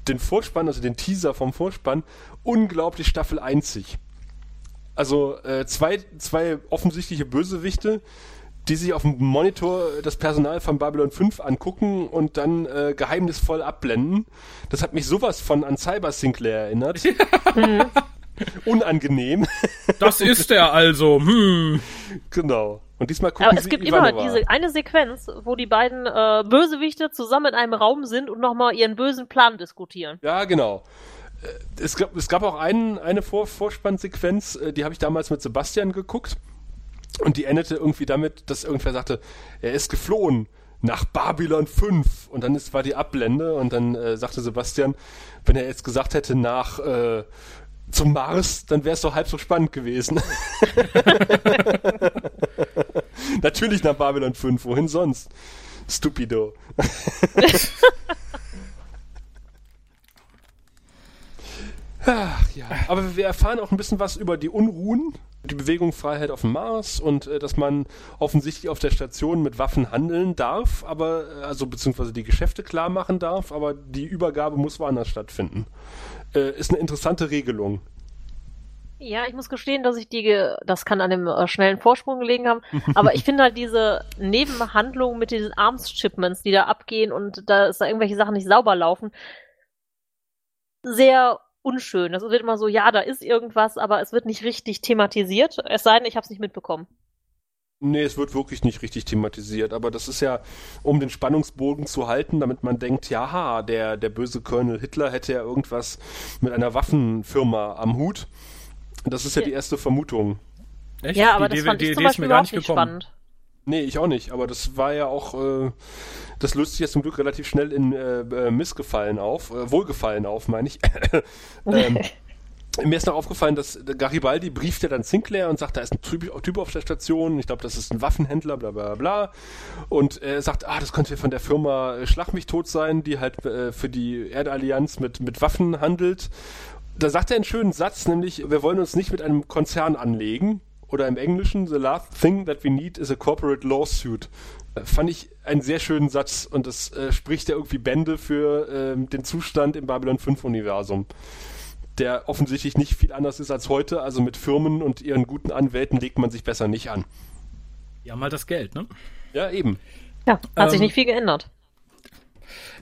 den Vorspann, also den Teaser vom Vorspann, unglaublich Staffel einzig. Also äh, zwei, zwei offensichtliche Bösewichte, die sich auf dem Monitor das Personal von Babylon 5 angucken und dann äh, geheimnisvoll abblenden. Das hat mich sowas von an Cyber Sinclair erinnert. Unangenehm. Das ist er also. Hm. genau. Und diesmal gucken Aber es sie gibt Ivanova. immer diese eine Sequenz, wo die beiden äh, Bösewichte zusammen in einem Raum sind und nochmal ihren bösen Plan diskutieren. Ja, genau. Äh, Es gab, es gab auch einen, eine Vor Vorspannsequenz, äh, die habe ich damals mit Sebastian geguckt. Und die endete irgendwie damit, dass irgendwer sagte, er ist geflohen nach Babylon 5. Und dann ist, war die Ablende und dann äh, sagte Sebastian, wenn er jetzt gesagt hätte nach äh, zum Mars, dann wäre es doch halb so spannend gewesen. Natürlich nach Babylon 5, wohin sonst? Stupido. Ach, ja. Aber wir erfahren auch ein bisschen was über die Unruhen, die Bewegung Freiheit auf dem Mars und äh, dass man offensichtlich auf der Station mit Waffen handeln darf, aber äh, also beziehungsweise die Geschäfte klar machen darf, aber die Übergabe muss woanders stattfinden. Äh, ist eine interessante Regelung. Ja, ich muss gestehen, dass ich die, das kann an dem äh, schnellen Vorsprung gelegen haben, aber ich finde halt diese Nebenhandlung mit diesen Arms-Shipments, die da abgehen und da ist da irgendwelche Sachen nicht sauber laufen, sehr unschön. Es wird immer so, ja, da ist irgendwas, aber es wird nicht richtig thematisiert, es sei denn, ich habe es nicht mitbekommen. Nee, es wird wirklich nicht richtig thematisiert, aber das ist ja, um den Spannungsbogen zu halten, damit man denkt, ja, der, der böse Colonel Hitler hätte ja irgendwas mit einer Waffenfirma am Hut. Das ist ja die erste Vermutung. Echt? Ja, aber die das Idee, fand die ich zum ist Beispiel mir gar überhaupt nicht nicht gekommen. spannend. Nee, ich auch nicht, aber das war ja auch, äh, das löst sich jetzt zum Glück relativ schnell in äh, äh, Missgefallen auf, äh, Wohlgefallen auf, meine ich. ähm, mir ist noch aufgefallen, dass Garibaldi brieft ja dann Sinclair und sagt, da ist ein Typ, auf der Station, ich glaube, das ist ein Waffenhändler, bla bla bla. Und er sagt, ah, das könnte von der Firma äh, Schlag mich tot sein, die halt äh, für die Erdallianz mit, mit Waffen handelt. Da sagt er einen schönen Satz, nämlich, wir wollen uns nicht mit einem Konzern anlegen. Oder im Englischen, the last thing that we need is a corporate lawsuit. Äh, Fand ich einen sehr schönen Satz und das äh, spricht ja irgendwie Bände für ähm, den Zustand im Babylon 5 Universum der offensichtlich nicht viel anders ist als heute. Also mit Firmen und ihren guten Anwälten legt man sich besser nicht an. Ja, mal das Geld, ne? Ja, eben. Ja, hat sich Ähm, nicht viel geändert.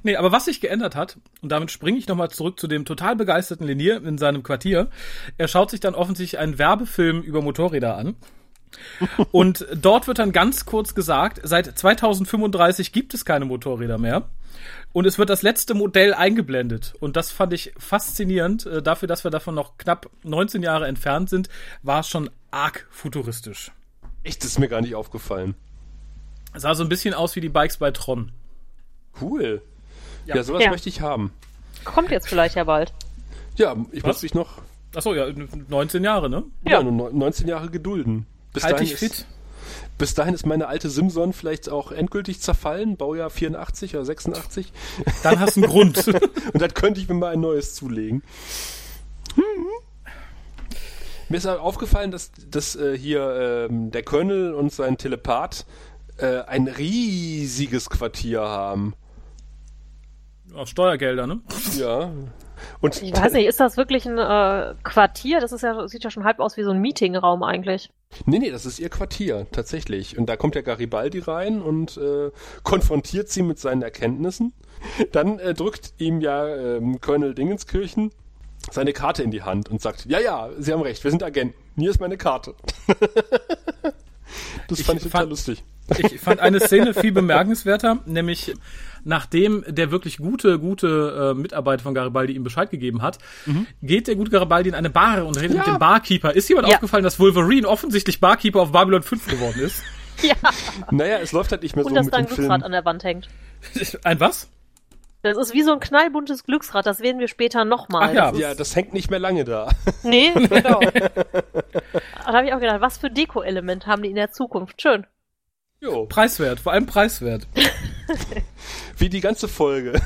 Nee, aber was sich geändert hat, und damit springe ich nochmal zurück zu dem total begeisterten Linier in seinem Quartier, er schaut sich dann offensichtlich einen Werbefilm über Motorräder an. Und dort wird dann ganz kurz gesagt, seit 2035 gibt es keine Motorräder mehr. Und es wird das letzte Modell eingeblendet. Und das fand ich faszinierend. Äh, Dafür, dass wir davon noch knapp 19 Jahre entfernt sind, war es schon arg futuristisch. Echt, das ist mir gar nicht aufgefallen. Sah so ein bisschen aus wie die Bikes bei Tron. Cool. Ja, sowas Ja. möchte ich haben. Kommt jetzt vielleicht ja bald. Ja, ich Was? muss mich noch Achso, ja, 19 Jahre, ne? ja. nur neun- 19 Jahre gedulden. Bis Halt dahin dich ist, fit. Bis dahin ist meine alte Simson vielleicht auch endgültig zerfallen, Baujahr 84 oder 86. Dann hast du einen Grund. Und dann könnte ich mir mal ein neues zulegen. Mir ist auch aufgefallen, dass, dass äh, hier ähm, der Colonel und sein Telepath äh, ein riesiges Quartier haben. Aus Steuergelder, ne? Ja. Und Ich weiß nicht, ist das wirklich ein äh, Quartier? Das ist ja, sieht ja schon halb aus wie so ein Meetingraum eigentlich. Nee, nee, das ist ihr Quartier, tatsächlich. Und da kommt der Garibaldi rein und äh, konfrontiert sie mit seinen Erkenntnissen. Dann äh, drückt ihm ja ähm, Colonel Dingenskirchen seine Karte in die Hand und sagt, ja, ja, Sie haben recht, wir sind Agenten. Hier ist meine Karte. das Ich fand ich total fand- lustig. Ich fand eine Szene viel bemerkenswerter, nämlich nachdem der wirklich gute, gute äh, Mitarbeiter von Garibaldi ihm Bescheid gegeben hat, geht der gute Garibaldi in eine Bar und redet Ja. mit dem Barkeeper. Ist jemand Ja. aufgefallen, dass Wolverine offensichtlich Barkeeper auf Babylon 5 geworden ist? Ja, Naja, es läuft halt nicht mehr und so dass mit da ein dem Film. Glücksrad an der Wand hängt. Ein was? Das ist wie so ein knallbuntes Glücksrad, das werden wir später nochmal. Ach ja. Ja, das hängt nicht mehr lange da. Nee, genau. da habe ich auch gedacht, was für Deko-Element haben die in der Zukunft? Schön. Jo, Preiswert, vor allem preiswert. wie die ganze Folge.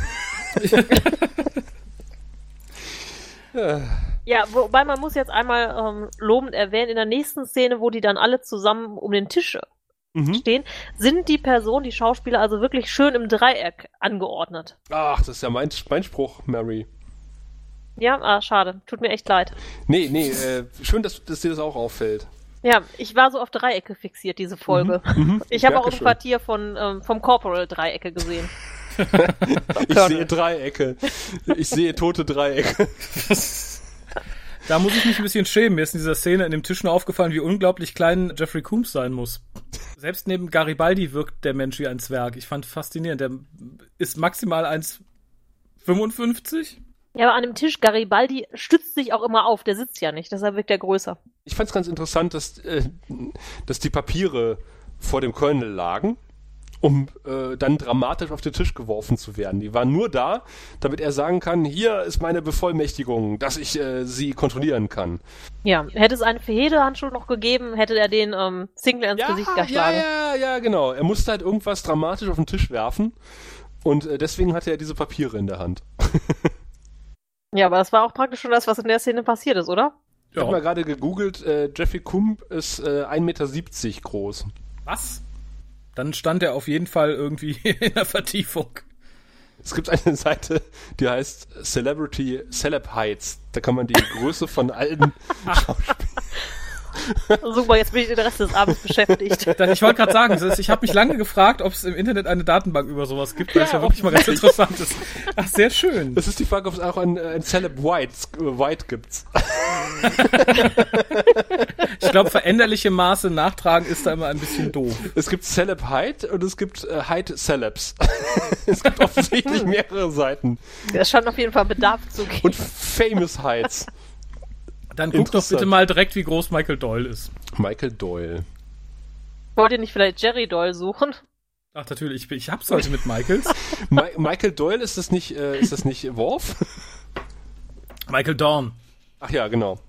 Ja, wobei man muss jetzt einmal ähm, lobend erwähnen, in der nächsten Szene, wo die dann alle zusammen um den Tisch Mhm. stehen, sind die Personen, die Schauspieler also wirklich schön im Dreieck angeordnet. Ach, das ist ja mein, mein Spruch, Mary. Ja, ah, schade. Tut mir echt leid. Nee, nee, äh, schön, dass, dass dir das auch auffällt. Ja, ich war so auf Dreiecke fixiert, diese Folge. Mhm, Ich habe auch im. Quartier von ähm, vom Corporal Dreiecke gesehen. Ich sehe Dreiecke. Ich sehe tote Dreiecke. Da muss ich mich ein bisschen schämen. Mir ist in dieser Szene in dem Tisch nur aufgefallen, wie unglaublich klein Jeffrey Coombs sein muss. Selbst neben Garibaldi wirkt der Mensch wie ein Zwerg. Ich fand faszinierend. Der ist maximal 1,55. Ja, aber an dem Tisch, Garibaldi stützt sich auch immer auf, der sitzt ja nicht, deshalb wirkt er größer. Ich fand es ganz interessant, dass, äh, dass die Papiere vor dem Colonel lagen, um äh, dann dramatisch auf den Tisch geworfen zu werden. Die waren nur da, damit er sagen kann, hier ist meine Bevollmächtigung, dass ich äh, sie kontrollieren kann. Ja, hätte es einen Verhedehandschuh noch gegeben, hätte er den ähm, Sinclair ins ja, Gesicht ja, geschlagen. ja, ja, genau. Er musste halt irgendwas dramatisch auf den Tisch werfen und äh, deswegen hatte er diese Papiere in der Hand. Ja, aber das war auch praktisch schon das, was in der Szene passiert ist, oder? Ich habe mal gerade gegoogelt, äh, Jeffrey Kump ist äh, 1,70 Meter groß. Was? Dann stand er auf jeden Fall irgendwie in der Vertiefung. Es gibt eine Seite, die heißt Celebrity Celeb Heights. Da kann man die Größe von allen Schauspielern. Super, jetzt bin ich den Rest des Abends beschäftigt. Ich wollte gerade sagen, das ich habe mich lange gefragt, ob es im Internet eine Datenbank über sowas gibt, weil es ja Ja, wirklich mal ganz interessant ist. Ach, sehr schön. Es ist die Frage, ob es auch ein, ein Celeb White, äh, White gibt. Ich glaube, veränderliche Maße nachtragen ist da immer ein bisschen doof. Es gibt Celeb Height und es gibt äh, Height Celebs. es gibt offensichtlich mehrere Seiten. Es scheint auf jeden Fall Bedarf zu geben. Und Famous Heights. Dann guck doch bitte mal direkt, wie groß Michael Doyle ist. Michael Doyle. Wollt ihr nicht vielleicht Jerry Doyle suchen? Ach, natürlich, ich, ich hab's heute mit Michaels. Mi Michael Doyle, ist das nicht, äh, ist das nicht Worf? Michael Dorn. Ach ja, genau.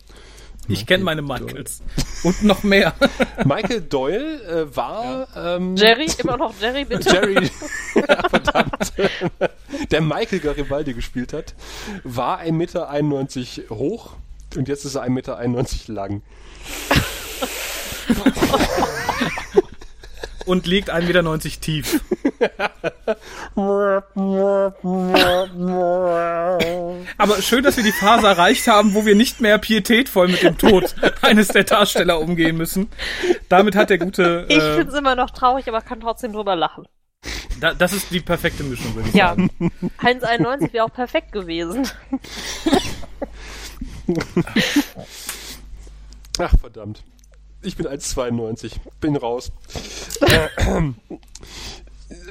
Ich kenne meine Michaels. Und noch mehr. Michael Doyle äh, war ähm, Jerry? Immer noch Jerry, bitte? Jerry, ja, verdammt, der Michael Garibaldi gespielt hat, war 1,91 Meter hoch und jetzt ist er 1,91 Meter lang. Und liegt 1,90 Meter tief. Aber schön, dass wir die Phase erreicht haben, wo wir nicht mehr pietätvoll mit dem Tod eines der Darsteller umgehen müssen. Damit hat der gute. Ich Äh, find's immer noch traurig, aber kann trotzdem drüber lachen. da, das ist die perfekte Mischung, würde ich Ja, sagen. 1,91 wäre auch perfekt gewesen. Ach, verdammt. Ich bin 1,92. Bin raus. Äh,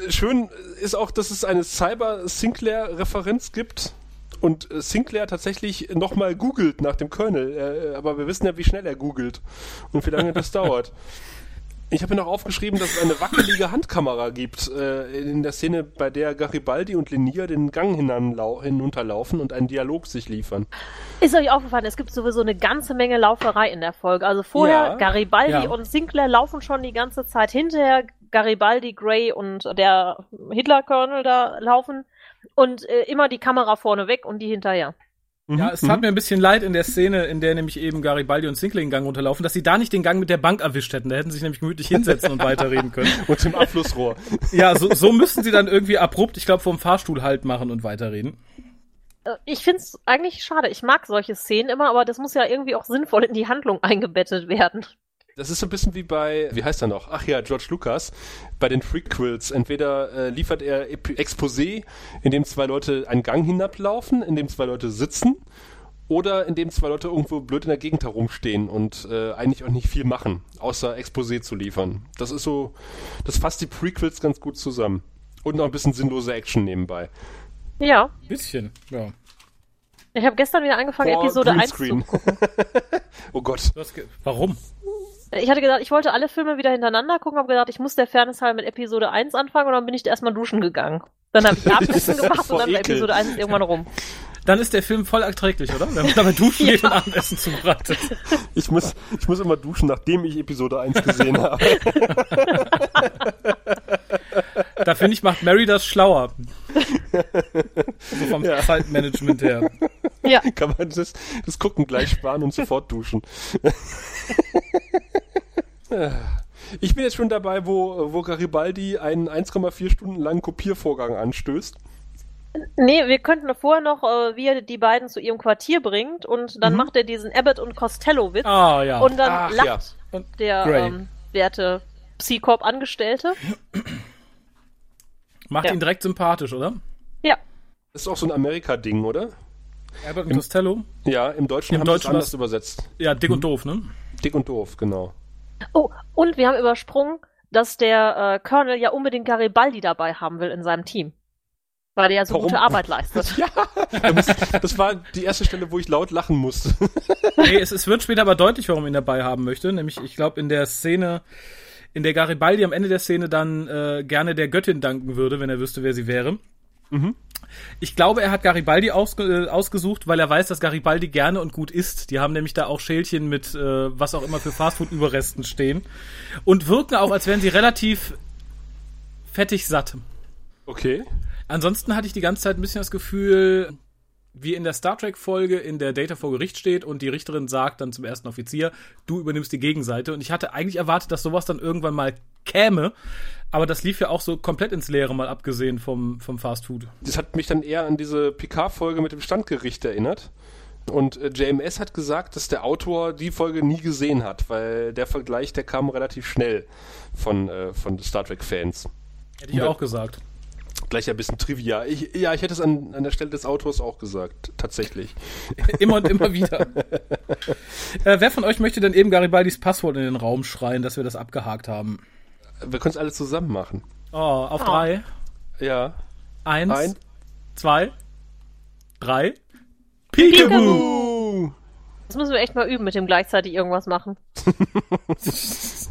Schön ist auch, dass es eine Cyber-Sinclair-Referenz gibt und Sinclair tatsächlich nochmal googelt nach dem Kernel. Äh, aber wir wissen ja, wie schnell er googelt und wie lange das dauert. Ich habe mir noch aufgeschrieben, dass es eine wackelige Handkamera gibt äh, in der Szene, bei der Garibaldi und Linier den Gang hinunterlaufen und einen Dialog sich liefern. Ist euch aufgefallen, es gibt sowieso eine ganze Menge Lauferei in der Folge. Also vorher Ja. Garibaldi Ja. und Sinclair laufen schon die ganze Zeit. Hinterher Garibaldi, Gray und der Hitler-Colonel da laufen. Und äh, immer die Kamera vorne weg und die hinterher. Ja, es tat mir ein bisschen leid in der Szene, in der nämlich eben Garibaldi und Sinclair den Gang runterlaufen, dass sie da nicht den Gang mit der Bank erwischt hätten. Da hätten sie sich nämlich gemütlich hinsetzen und weiterreden können. Und dem Abflussrohr. Ja, so, so müssen sie dann irgendwie abrupt, ich glaube, vom Fahrstuhl halt machen und weiterreden. Äh, Ich find's eigentlich schade. Ich mag solche Szenen immer, aber das muss ja irgendwie auch sinnvoll in die Handlung eingebettet werden. Das ist so ein bisschen wie bei, wie heißt er noch? Ach ja, George Lucas, bei den Prequels. Entweder äh, liefert er Ep- Exposé, in dem zwei Leute einen Gang hinablaufen, in dem zwei Leute sitzen, oder in dem zwei Leute irgendwo blöd in der Gegend herumstehen und äh, eigentlich auch nicht viel machen, außer Exposé zu liefern. Das ist so, das fasst die Prequels ganz gut zusammen. Und noch ein bisschen sinnlose Action nebenbei. Ja. Bisschen, ja. Ich habe gestern wieder angefangen, Vor Episode 1 zu gucken. oh Gott. Warum? Ich hatte gesagt, ich wollte alle Filme wieder hintereinander gucken, habe gedacht, ich muss der Fairness halber mit Episode 1 anfangen und dann bin ich erstmal duschen gegangen. Dann habe ich Abendessen gemacht und dann war Ekel. Episode 1 irgendwann rum. Dann ist der Film voll erträglich, oder? Wenn man dabei duschen geht und Abendessen zubereitet. Ich muss, ich muss immer duschen, nachdem ich Episode 1 gesehen habe. Da finde ich, macht Mary das schlauer. so vom Zeitmanagement her. Ja, Kann man das, das Gucken gleich sparen und sofort duschen. Ich bin jetzt schon dabei, wo, wo Garibaldi einen 1,4 Stunden langen Kopiervorgang anstößt. nee, wir könnten vorher noch, äh, wie er die beiden zu ihrem Quartier bringt und dann macht er diesen Abbott und Costello-Witz Ah, ja. und dann Ach, lacht ja. Und der ähm, werte Psy-Corp-Angestellte. Macht Ja. ihn direkt sympathisch, oder? Ja, Das ist auch so ein Amerika-Ding, oder? Albert und Costello? Ja, im Deutschen Im haben sie es Deutschen anders was- übersetzt. Ja, dick und doof, ne? Dick und doof, genau. Oh, und wir haben übersprungen, dass der äh, Colonel ja unbedingt Garibaldi dabei haben will in seinem Team. Weil er ja so Warum? gute Arbeit leistet. Ja, das war die erste Stelle, wo ich laut lachen musste. Nee, es, es wird später aber deutlich, warum er ihn dabei haben möchte. Nämlich, ich glaube, in der Szene, in der Garibaldi am Ende der Szene dann äh, gerne der Göttin danken würde, wenn er wüsste, wer sie wäre. Ich glaube, er hat Garibaldi äh, ausgesucht, weil er weiß, dass Garibaldi gerne und gut isst. Die haben nämlich da auch Schälchen mit äh, was auch immer für Fastfood-Überresten stehen. Und wirken auch, als wären sie relativ fettig satt. Okay. Ansonsten hatte ich die ganze Zeit ein bisschen das Gefühl, wie in der Star Trek-Folge, in der Data vor Gericht steht und die Richterin sagt dann zum ersten Offizier, du übernimmst die Gegenseite. Und ich hatte eigentlich erwartet, dass sowas dann irgendwann mal käme. Aber das lief ja auch so komplett ins Leere, mal abgesehen vom, vom Fast Food. Das hat mich dann eher an diese Picard-Folge mit dem Standgericht erinnert. Und äh, JMS hat gesagt, dass der Autor die Folge nie gesehen hat, weil der Vergleich, der kam relativ schnell von, äh, von Star Trek-Fans. Hätte ich Ja. auch gesagt. Gleich ein bisschen Trivia. Ich, ja, ich hätte es an, an der Stelle des Autors auch gesagt, tatsächlich. immer und immer wieder. äh, wer von euch möchte denn eben Garibaldis Passwort in den Raum schreien, dass wir das abgehakt haben? Wir können es alle zusammen machen. Oh, auf drei. Ja. Eins, Ein. zwei, drei. Peekaboo! Peekaboo! Das müssen wir echt mal üben mit dem gleichzeitig irgendwas machen.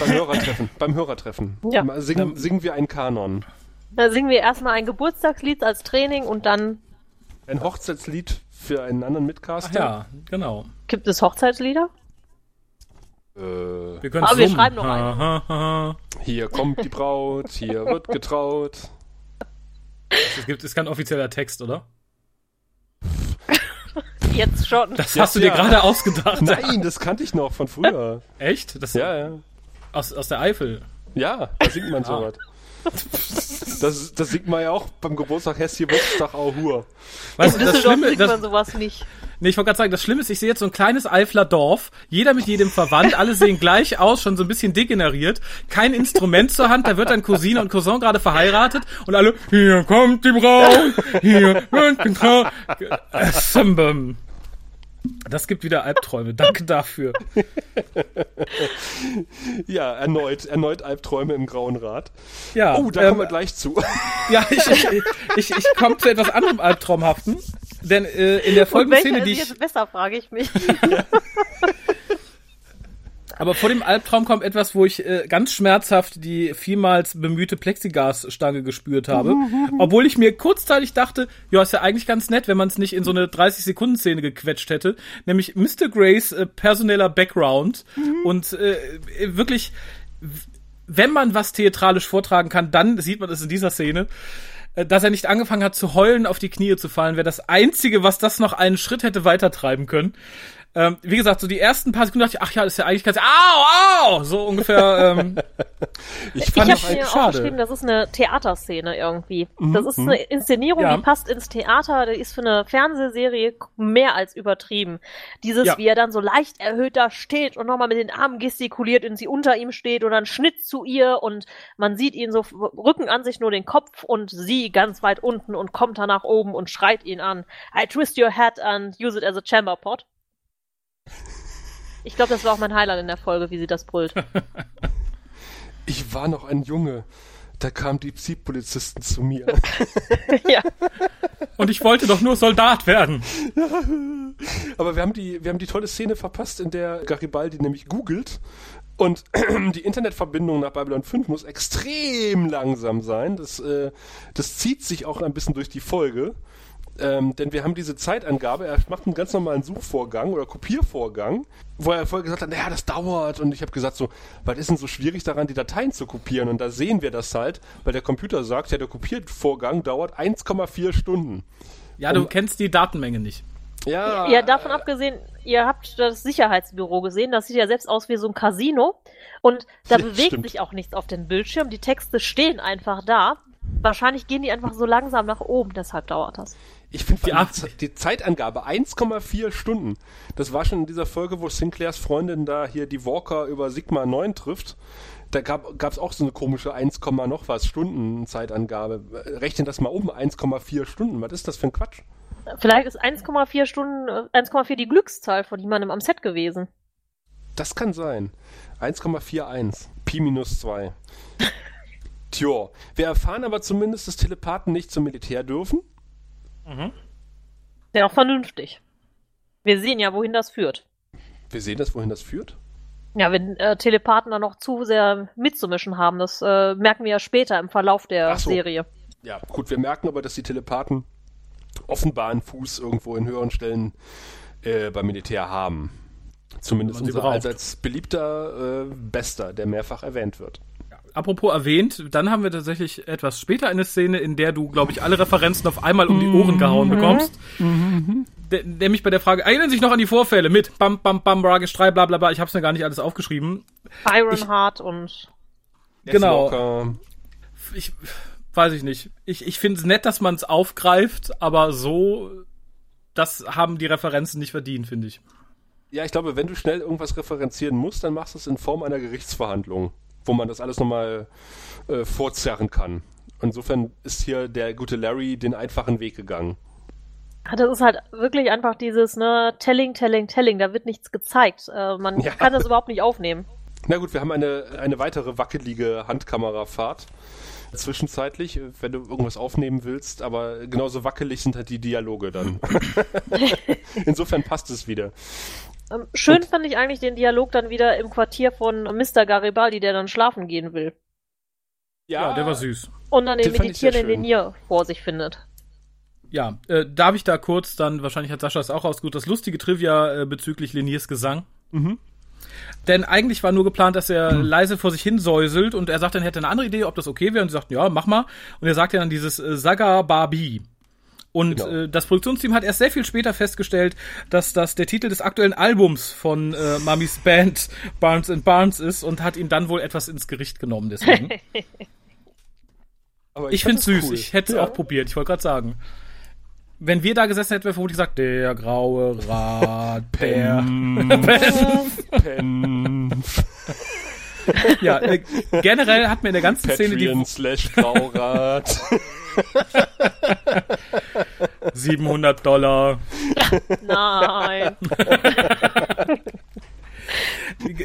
Beim Hörertreffen. Beim Hörertreffen. Ja. Mal Singen, singen wir einen Kanon. Da singen wir erstmal ein Geburtstagslied als Training und dann Ein Hochzeitslied für einen anderen Ach Mitcaster. ja, genau. gibt es Hochzeitslieder. Äh, Wir können Aber wir schreiben noch Ha, ha, ha. hier kommt die Braut, hier wird getraut. Es gibt, ist kein offizieller Text, oder? Jetzt schon. Das Ja, hast du dir ja. gerade ausgedacht. Nein, das kannte ich noch von früher. Echt? Das Ja, ja. Aus, aus der Eifel. Ja, da singt man sowas. Das, das singt man ja auch beim Geburtstag Hess hier Geburtstag auch Hur. Weißt du, das Schlimme, kriegt das, man sowas nicht. nee, ich wollte gerade sagen, das Schlimme ist, ich sehe jetzt so ein kleines Eifler Dorf, jeder mit jedem verwandt, alle sehen gleich aus, schon so ein bisschen degeneriert, kein Instrument zur Hand, da wird dann Cousine und Cousin gerade verheiratet und alle, hier kommt die Braut, hier wird getraut. Das gibt wieder Albträume, danke dafür. Ja, erneut, erneut Albträume im Grauen Rad. Ja, Oh, da ähm, kommen wir gleich zu. Ja, ich, ich, ich, ich komme zu etwas anderem Albtraumhaften. Denn äh, in der Folgenszene, ist die ich. jetzt besser, frage ich mich. Aber vor dem Albtraum kommt etwas, wo ich äh, ganz schmerzhaft die vielmals bemühte Plexiglasstange gespürt habe. Obwohl ich mir kurzzeitig dachte, ja, ist ja eigentlich ganz nett, wenn man es nicht in so eine 30-Sekunden-Szene gequetscht hätte. Nämlich Mr. Grays äh, personeller Background. Und äh, wirklich, wenn man was theatralisch vortragen kann, dann sieht man es in dieser Szene. Äh, Dass er nicht angefangen hat zu heulen, auf die Knie zu fallen, wäre das Einzige, was das noch einen Schritt hätte weitertreiben können. Ähm, wie gesagt, so die ersten paar Sekunden dachte ich, ach ja, das ist ja eigentlich ganz, au, au, so ungefähr. Ähm, Ich Ich fand habe noch mir schade. aufgeschrieben, das ist eine Theaterszene irgendwie. Das ist eine Inszenierung, Ja. die passt ins Theater, die ist für eine Fernsehserie mehr als übertrieben. Dieses, Ja. wie er dann so leicht erhöht da steht und nochmal mit den Armen gestikuliert und sie unter ihm steht und dann Schnitt zu ihr und man sieht ihn so Rücken an sich nur den Kopf und sie ganz weit unten und kommt da nach oben und schreit ihn an. I twist your head and use it as a chamber pot. Ich glaube, das war auch mein Highlight in der Folge, wie sie das brüllt. ich war noch ein Junge. Da kamen die Psi-Polizisten zu mir. ja. und ich wollte doch nur Soldat werden. Aber wir haben die, wir haben die tolle Szene verpasst, in der Garibaldi nämlich googelt. Und die Internetverbindung nach Babylon 5 muss extrem langsam sein. Das, äh, das zieht sich auch ein bisschen durch die Folge. Ähm, denn wir haben diese Zeitangabe, er macht einen ganz normalen Suchvorgang oder Kopiervorgang, wo er vorher gesagt hat, naja, das dauert. Und ich habe gesagt so, was ist denn so schwierig daran, die Dateien zu kopieren? Und da sehen wir das halt, weil der Computer sagt, ja, der Kopiervorgang dauert 1,4 Stunden. Ja, du Um- kennst die Datenmenge nicht. Ja, Ja, davon abgesehen, ihr habt das Sicherheitsbüro gesehen, das sieht ja selbst aus wie so ein Casino und da Ja, bewegt stimmt. sich auch nichts auf dem Bildschirm, die Texte stehen einfach da. Wahrscheinlich gehen die einfach so langsam nach oben, deshalb dauert das. Ich finde Die die, Ab- die Zeitangabe 1,4 Stunden. Das war schon in dieser Folge, wo Sinclairs Freundin da hier die Walker über Sigma 9 trifft. Da gab es auch so eine komische 1, noch was Stunden Zeitangabe. Rechnen das mal um, 1,4 Stunden. Was ist das für ein Quatsch? Vielleicht ist 1,4 Stunden, äh, 1,4 die Glückszahl von jemandem am Set gewesen. Das kann sein. 1,41. Pi minus 2. Tja, wir erfahren aber zumindest, dass Telepathen nicht zum Militär dürfen. Ja, auch vernünftig. Wir sehen ja, wohin das führt. Wir sehen das, wohin das führt. Ja, wenn äh, Telepathen da noch zu sehr mitzumischen haben, das äh, merken wir ja später im Verlauf der so. Serie. Ja, gut, wir merken aber, dass die Telepathen offenbar einen Fuß irgendwo in höheren Stellen äh, beim Militär haben. Zumindest unser allseits beliebter äh, Bester, der mehrfach erwähnt wird. Apropos erwähnt, dann haben wir tatsächlich etwas später eine Szene, in der du, glaube ich, alle Referenzen auf einmal um die Ohren gehauen bekommst. Nämlich bei der Frage, erinnern sich noch an die Vorfälle mit Bam, Bam, Bam, Ragestrei, bla, bla, bla. Ich habe es mir gar nicht alles aufgeschrieben. Ironheart und Genau. Ich weiß ich nicht. Ich, ich finde es nett, dass man es aufgreift, aber so, das haben die Referenzen nicht verdient, finde ich. Ja, ich glaube, wenn du schnell irgendwas referenzieren musst, dann machst du es in Form einer Gerichtsverhandlung, wo man das alles nochmal äh, vorzerren kann. Insofern ist hier der gute Larry den einfachen Weg gegangen. Das ist halt wirklich einfach dieses, ne, Telling, Telling, Telling, da wird nichts gezeigt. Äh, man Ja. kann das überhaupt nicht aufnehmen. Na gut, wir haben eine, eine weitere wackelige Handkamerafahrt. Zwischenzeitlich, wenn du irgendwas aufnehmen willst, aber genauso wackelig sind halt die Dialoge dann. Insofern passt es wieder. Ähm, schön fand ich eigentlich den Dialog dann wieder im Quartier von Mr. Garibaldi, der dann schlafen gehen will. Ja, der war süß. Und dann den Den meditierenden. Linier vor sich findet. Ja, äh, darf ich da kurz dann, wahrscheinlich hat Sascha es auch ausgesucht, das lustige Trivia äh, bezüglich Leniers Gesang. Denn eigentlich war nur geplant, dass er leise vor sich hin säuselt und er sagt dann, er hätte eine andere Idee, ob das okay wäre und sie sagten, ja, mach mal. Und er sagt ja dann dieses äh, Saga Babi. Und Genau. äh, das Produktionsteam hat erst sehr viel später festgestellt, dass das der Titel des aktuellen Albums von äh, Mamis Band Barnes and Barnes ist und hat ihn dann wohl etwas ins Gericht genommen deswegen. Aber Ich fand find's es süß. cool. Ich hätte es Ja. auch probiert. Ich wollte gerade sagen. Wenn wir da gesessen hätten, wäre vermutlich gesagt, der graue. Pen, ja, äh, generell hat mir in der ganzen Szene die Patreon slash Graurat. 700 Dollar. Nein.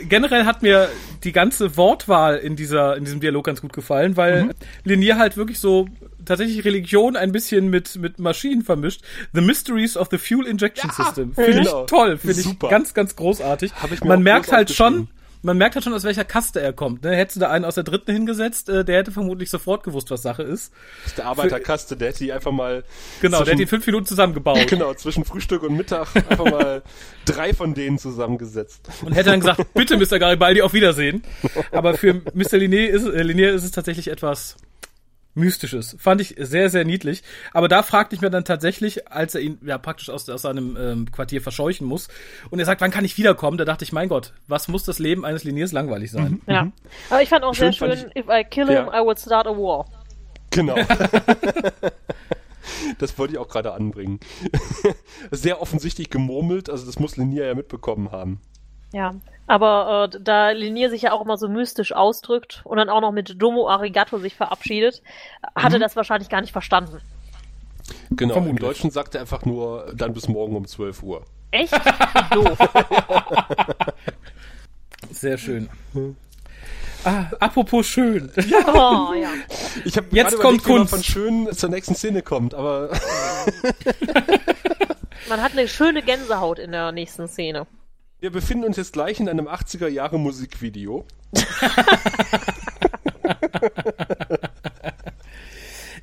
Generell hat mir die ganze Wortwahl in dieser in diesem Dialog ganz gut gefallen, weil Mhm. Linier halt wirklich so tatsächlich Religion ein bisschen mit mit Maschinen vermischt. The Mysteries of the Fuel Injection Ja, System finde genau. ich toll, finde ich ganz ganz großartig. Man merkt halt schon. Man merkt halt schon aus welcher Kaste er kommt. Ne? Hättest du da einen aus der dritten hingesetzt, äh, der hätte vermutlich sofort gewusst, was Sache ist. Das ist der Arbeiterkaste, der hätte die einfach mal. Genau, der hat zwischen- die fünf Minuten zusammengebaut Genau, zwischen Frühstück und Mittag einfach mal drei von denen zusammengesetzt. und hätte dann gesagt, bitte Mr. Garibaldi, auf Wiedersehen. Aber für Mr. Linear ist, äh, Linear ist es tatsächlich etwas Mystisches. Fand ich sehr, sehr niedlich. Aber da fragte ich mir dann tatsächlich, als er ihn ja praktisch aus, aus seinem ähm, Quartier verscheuchen muss und er sagt, wann kann ich wiederkommen? Da dachte ich, mein Gott, was muss das Leben eines Liniers langweilig sein? Ja. Aber ich fand auch Schön sehr schön, if I kill him, Ja. I would start a war. Genau. das wollte ich auch gerade anbringen. Sehr offensichtlich gemurmelt, also das muss Linia ja mitbekommen haben. Ja. Aber äh, da Linier sich ja auch immer so mystisch ausdrückt und dann auch noch mit Domo Arigato sich verabschiedet, hatte Mhm. das wahrscheinlich gar nicht verstanden. Genau, im Vermutlich. Deutschen sagt er einfach nur, dann bis morgen um 12 Uhr. Echt? Doof. Sehr schön. Ah, apropos schön. Oh, ja. Ich habe Jetzt kommt überlegt, wie man Kunst. von schön zur nächsten Szene kommt, aber Man hat eine schöne Gänsehaut in der nächsten Szene. Wir befinden uns jetzt gleich in einem 80er Jahre Musikvideo.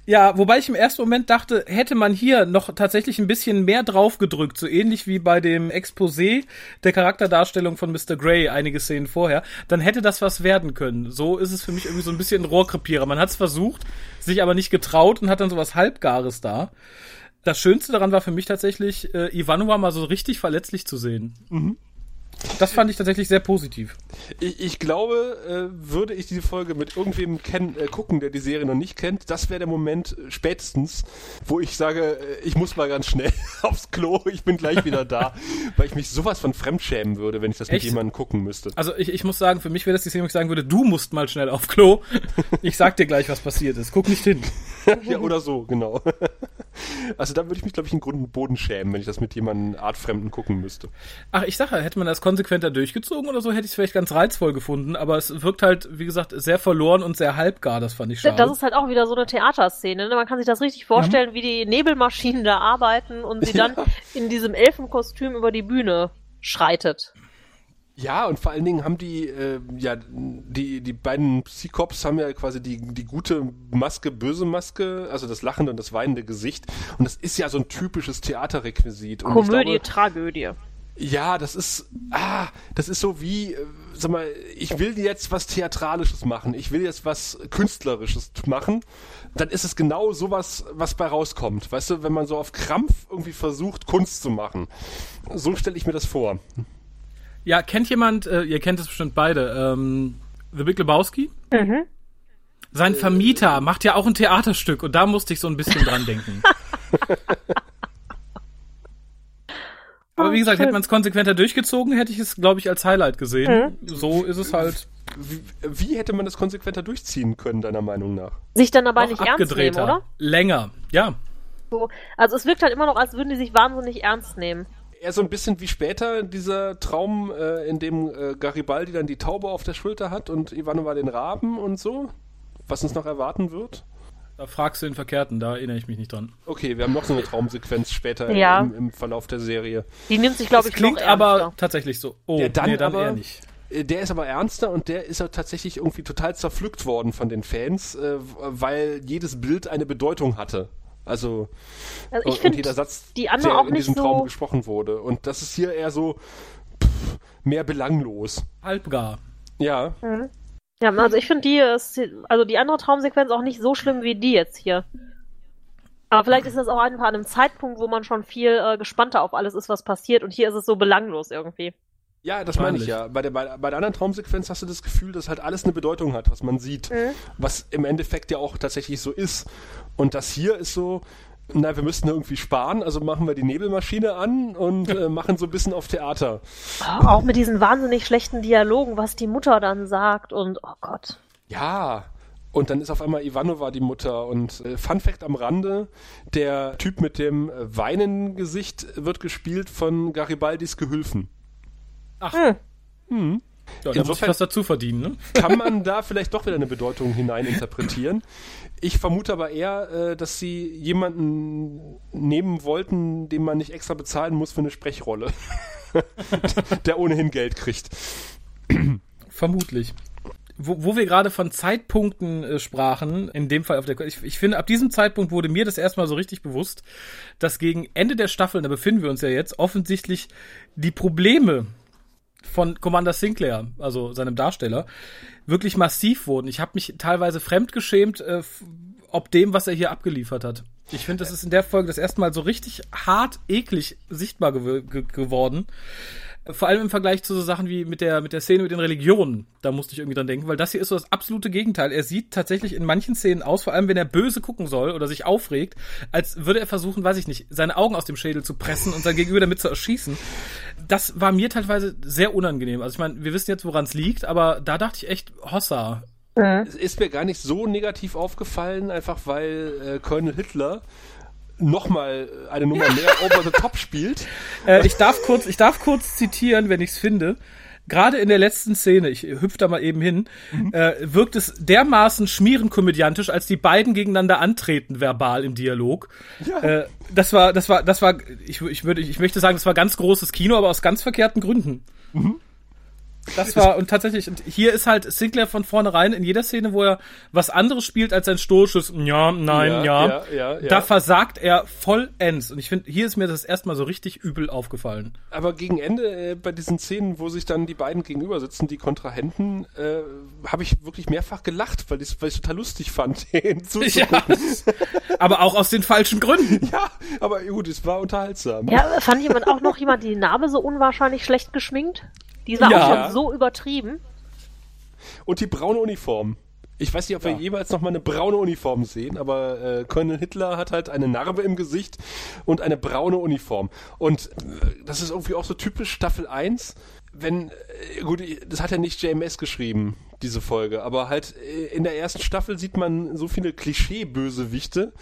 Ja, wobei ich im ersten Moment dachte, hätte man hier noch tatsächlich ein bisschen mehr draufgedrückt, so ähnlich wie bei dem Exposé der Charakterdarstellung von Mr. Grey einige Szenen vorher, dann hätte das was werden können. So ist es für mich irgendwie so ein bisschen ein Rohrkrepierer. Man hat es versucht, sich aber nicht getraut und hat dann sowas Halbgares da. Das Schönste daran war für mich tatsächlich, äh, Ivanova mal so richtig verletzlich zu sehen. Das fand ich tatsächlich sehr positiv. Ich, ich glaube, äh, würde ich diese Folge mit irgendwem kenn, äh, gucken, der die Serie noch nicht kennt, das wäre der Moment äh, spätestens, wo ich sage, äh, ich muss mal ganz schnell aufs Klo, ich bin gleich wieder da, weil ich mich sowas von fremdschämen würde, wenn ich das mit Echt? jemandem gucken müsste. Also ich, ich muss sagen, für mich wäre das die Szene, wo ich sagen würde, du musst mal schnell auf Klo. Ich sag dir gleich, was passiert ist. Guck nicht hin. Ja, oder so, genau. Also da würde ich mich, glaube ich, in Grund und Boden schämen, wenn ich das mit jemandem Artfremden gucken müsste. Ach, ich sage, hätte man das konsequenter durchgezogen oder so, hätte ich es vielleicht ganz reizvoll gefunden, aber es wirkt halt, wie gesagt, sehr verloren und sehr halbgar, das fand ich schade. Das ist halt auch wieder so eine Theaterszene. Ne? Man kann sich das richtig vorstellen, wie die Nebelmaschinen da arbeiten und sie dann in diesem Elfenkostüm über die Bühne schreitet. Ja, und vor allen Dingen haben die, äh, ja, die, die beiden Psychops haben ja quasi die, die gute Maske, böse Maske, also das lachende und das weinende Gesicht. Und das ist ja so ein typisches Theaterrequisit. Und Komödie, glaube, Tragödie. Ja, das ist, ah, das ist so wie, äh, sag mal, ich will jetzt was Theatralisches machen, ich will jetzt was Künstlerisches machen, dann ist es genau sowas, was bei rauskommt. Weißt du, wenn man so auf Krampf irgendwie versucht, Kunst zu machen. So stelle ich mir das vor. Ja, kennt jemand, äh, ihr kennt es bestimmt beide, ähm, The Big Lebowski? Mhm. Sein Vermieter macht ja auch ein Theaterstück und da musste ich so ein bisschen dran denken. Aber wie gesagt, schön. hätte man es konsequenter durchgezogen, hätte ich es, glaube ich, als Highlight gesehen. So ist es halt Wie, wie hätte man das konsequenter durchziehen können, deiner Meinung nach? Sich dann dabei noch nicht ernst nehmen, oder? länger. Ja, So. Also es wirkt halt immer noch, als würden die sich wahnsinnig ernst nehmen. Eher so ein bisschen wie später dieser Traum, äh, in dem äh, Garibaldi dann die Taube auf der Schulter hat und Ivanova den Raben und so, was uns noch erwarten wird. da fragst du den Verkehrten, da erinnere ich mich nicht dran. Okay, wir haben noch so eine Traumsequenz später Ja. im, im Verlauf der Serie. Die nimmt sich, glaube ich, klingt noch aber ernster. tatsächlich so. Oh, Der dann nee, dann aber- eher nicht. Äh, Der ist aber ernster und der ist ja tatsächlich irgendwie total zerpflückt worden von den Fans, äh, weil jedes Bild eine Bedeutung hatte. Also Also und, ich und finde jeder Satz, die andere der auch in nicht diesem Traum so. gesprochen wurde. Und das ist hier eher so pff, mehr belanglos. Halbgar. Ja, Ja, also ich finde die, ist- also die andere Traumsequenz auch nicht so schlimm wie die jetzt hier. Aber vielleicht ist das auch einfach an einem Zeitpunkt, wo man schon viel äh, gespannter auf alles ist, was passiert. Und hier ist es so belanglos irgendwie. Ja, das meine ich ja. Bei der, bei, bei der anderen Traumsequenz hast du das Gefühl, dass halt alles eine Bedeutung hat, was man sieht. Mhm. Was im Endeffekt ja auch tatsächlich so ist. Und das hier ist so, na, wir müssten irgendwie sparen, also machen wir die Nebelmaschine an und äh, machen so ein bisschen auf Theater. Auch mit diesen wahnsinnig schlechten Dialogen, was die Mutter dann sagt und oh Gott. Ja. Und dann ist auf einmal Ivanova die Mutter. Und äh, Fun Fact am Rande, der Typ mit dem äh, Weinengesicht wird gespielt von Garibaldis Gehülfen. Ach. Hm. Hm. Ja, da muss ich Insofern- was dazu verdienen, ne? Kann man da vielleicht doch wieder eine Bedeutung hineininterpretieren. Ich vermute aber eher, äh, dass sie jemanden nehmen wollten, den man nicht extra bezahlen muss für eine Sprechrolle. der ohnehin Geld kriegt. Vermutlich. Wo, wo wir gerade von Zeitpunkten äh, sprachen, in dem Fall auf der, ich, ich finde, ab diesem Zeitpunkt wurde mir das erstmal so richtig bewusst, dass gegen Ende der Staffel, da befinden wir uns ja jetzt, offensichtlich die Probleme von Commander Sinclair, also seinem Darsteller, wirklich massiv wurden. Ich habe mich teilweise fremdgeschämt, äh, ob dem, was er hier abgeliefert hat. Ich finde, das ist in der Folge das erste Mal so richtig hart, eklig sichtbar gew ge geworden. Vor allem im Vergleich zu so Sachen wie mit der, mit der Szene mit den Religionen. Da musste ich irgendwie dran denken, weil das hier ist so das absolute Gegenteil. Er sieht tatsächlich in manchen Szenen aus, vor allem wenn er böse gucken soll oder sich aufregt, als würde er versuchen, weiß ich nicht, seine Augen aus dem Schädel zu pressen und sein Gegenüber damit zu erschießen. Das war mir teilweise sehr unangenehm. Also ich meine, wir wissen jetzt, woran es liegt, aber da dachte ich echt, Hossa. Es ist mir gar nicht so negativ aufgefallen, einfach weil äh, Colonel Hitler nochmal eine Nummer mehr over the top spielt. Äh, ich darf kurz, ich darf kurz zitieren, wenn ich es finde. Gerade in der letzten Szene, ich hüpfe da mal eben hin, äh, wirkt es dermaßen schmierenkomödiantisch, als die beiden gegeneinander antreten, verbal im Dialog. Äh, das war, das war, das war, ich, ich würde, ich möchte sagen, das war ganz großes Kino, aber aus ganz verkehrten Gründen. Das war, und tatsächlich, und hier ist halt Sinclair von vornherein in jeder Szene, wo er was anderes spielt als sein stoisches Ja, nein, Ja, ja, ja, ja, ja. da versagt er vollends. Und ich finde, hier ist mir das erstmal so richtig übel aufgefallen. Aber gegen Ende äh, bei diesen Szenen, wo sich dann die beiden gegenüber sitzen, die Kontrahenten, äh, habe ich wirklich mehrfach gelacht, weil ich es total lustig fand, zuzugucken. aber auch aus den falschen Gründen. Ja. aber gut, es war unterhaltsam. Ja, fand jemand auch noch jemand die Narbe so unwahrscheinlich schlecht geschminkt? Die war Ja. auch schon so übertrieben. Und die braune Uniform. Ich weiß nicht, ob wir jeweils noch mal eine braune Uniform sehen, aber äh, Colonel Hitler hat halt eine Narbe im Gesicht und eine braune Uniform. Und äh, das ist irgendwie auch so typisch Staffel 1. Wenn, äh, gut, das hat ja nicht JMS geschrieben, diese Folge, aber halt äh, in der ersten Staffel sieht man so viele Klischee-Bösewichte,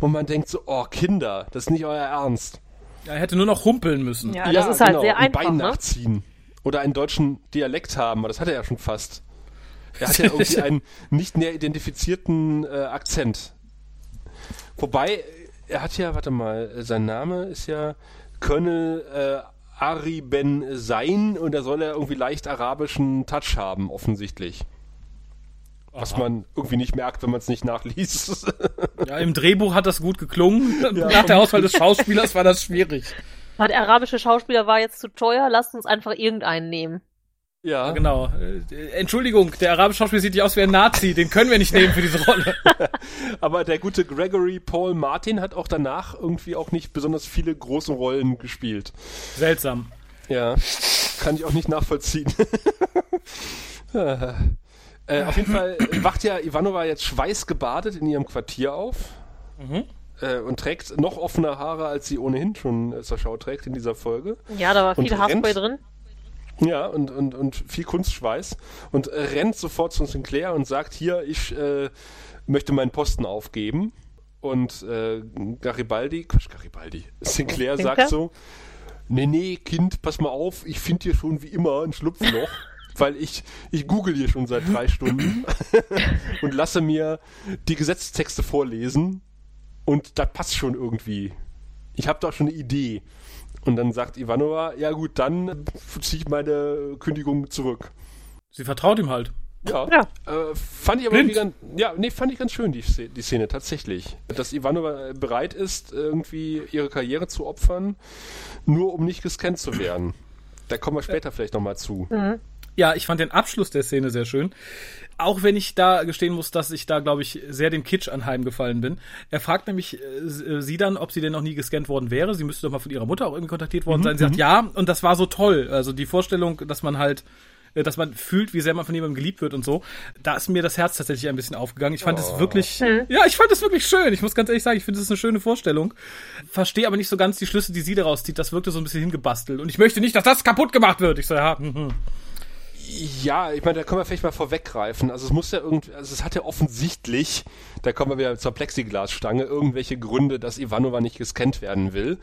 wo man denkt so, oh Kinder, das ist nicht euer Ernst. Er hätte nur noch humpeln müssen. Ja, das ist halt sehr ein einfach. Bein Ne? nachziehen. Oder einen deutschen Dialekt haben, aber das hat er ja schon fast. Er hat ja irgendwie einen nicht näher identifizierten äh, Akzent. Wobei, er hat ja, warte mal, sein Name ist ja Colonel äh, Ari Ben Sein und da soll er irgendwie leicht arabischen Touch haben, offensichtlich. Was man irgendwie nicht merkt, wenn man es nicht nachliest. Ja, im Drehbuch hat das gut geklungen. Nach der Auswahl des Schauspielers war das schwierig. Der arabische Schauspieler war jetzt zu teuer, lasst uns einfach irgendeinen nehmen. ja, Genau. Äh, Entschuldigung, der arabische Schauspieler sieht nicht aus wie ein Nazi. Den können wir nicht nehmen für diese Rolle. aber der gute Gregory Paul Martin hat auch danach irgendwie auch nicht besonders viele große Rollen gespielt. Seltsam. Ja, kann ich auch nicht nachvollziehen. äh, auf jeden Fall wacht ja Ivanova jetzt schweißgebadet in ihrem Quartier auf äh, und trägt noch offene Haare, als sie ohnehin schon äh, zur Schau trägt in dieser Folge. Ja, da war viel Haarspray drin. Ja, und, und, und viel Kunstschweiß und rennt sofort zu Sinclair und sagt, hier, ich äh, möchte meinen Posten aufgeben. Und äh, Garibaldi, Quatsch, Garibaldi, Sinclair Sinclair? sagt so, nee, nee, Kind, pass mal auf, ich finde hier schon wie immer ein Schlupfloch, weil ich, ich google hier schon seit drei Stunden und lasse mir die Gesetzestexte vorlesen und das passt schon irgendwie. Ich habe doch schon eine Idee. Und dann sagt Ivanova, ja gut, dann ziehe ich meine Kündigung zurück. Sie vertraut ihm halt. Ja. Ja. Äh, fand ich aber Blind. irgendwie ganz, ja, nee, fand ich ganz schön, die, Szene- die Szene, tatsächlich. Dass Ivanova bereit ist, irgendwie ihre Karriere zu opfern, nur um nicht gescannt zu werden. Da kommen wir später vielleicht nochmal zu. Ja, ich fand den Abschluss der Szene sehr schön. Auch wenn ich da gestehen muss, dass ich da, glaube ich, sehr dem Kitsch anheimgefallen bin. Er fragt nämlich äh, sie dann, ob sie denn noch nie gescannt worden wäre. Sie müsste doch mal von ihrer Mutter auch irgendwie kontaktiert worden sein. Sie sagt ja, und das war so toll. Also die Vorstellung, dass man halt äh, dass man fühlt, wie sehr man von jemandem geliebt wird und so. Da ist mir das Herz tatsächlich ein bisschen aufgegangen. Ich fand es wirklich, ja, ich fand es wirklich schön. Ich muss ganz ehrlich sagen, ich finde es eine schöne Vorstellung. Verstehe aber nicht so ganz die Schlüsse, die sie daraus zieht. Das wirkte so ein bisschen hingebastelt. Und ich möchte nicht, dass das kaputt gemacht wird. Ich so, ja, hm, hm. Ja, ich meine, da können wir vielleicht mal vorweggreifen. Also es muss ja irgendwie, also es hat ja offensichtlich, da kommen wir wieder zur Plexiglasstange, irgendwelche Gründe, dass Ivanova nicht gescannt werden will.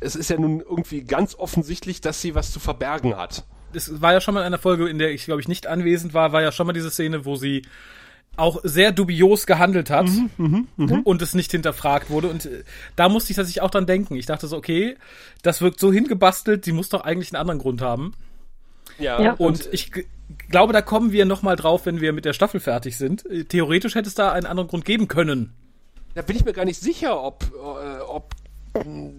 Es ist ja nun irgendwie ganz offensichtlich, dass sie was zu verbergen hat. es war ja schon mal in einer Folge, in der ich, glaube ich, nicht anwesend war, war ja schon mal diese Szene, wo sie auch sehr dubios gehandelt hat und es nicht hinterfragt wurde. Und äh, da musste ich tatsächlich auch dran denken. Ich dachte so, okay, das wirkt so hingebastelt, sie muss doch eigentlich einen anderen Grund haben. Ja, Ja. Und ich glaube, da kommen wir nochmal drauf, wenn wir mit der Staffel fertig sind. Äh, Theoretisch hätte es da einen anderen Grund geben können. Da bin ich mir gar nicht sicher, ob, äh, ob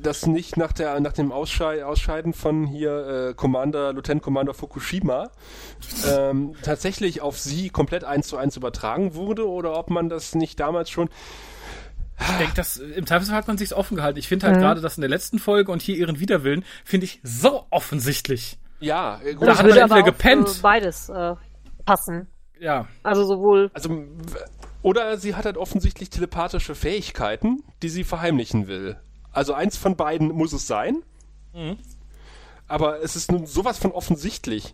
das nicht nach, der, nach dem Ausschei Ausscheiden von hier äh, Commander, Lieutenant Commander Fukushima ähm, tatsächlich auf sie komplett eins zu eins übertragen wurde oder ob man das nicht damals schon. Ich denke, das, äh, im Zweifelsfall hat man sich's offen gehalten. Ich finde halt gerade das in der letzten Folge und hier ihren Widerwillen, finde ich so offensichtlich. Ja, äh, gut, Da Das hat man würde entweder gepennt. beides äh, passen. Ja. Also sowohl Also, oder sie hat halt offensichtlich telepathische Fähigkeiten, die sie verheimlichen will. Also eins von beiden muss es sein. Aber es ist nun sowas von offensichtlich.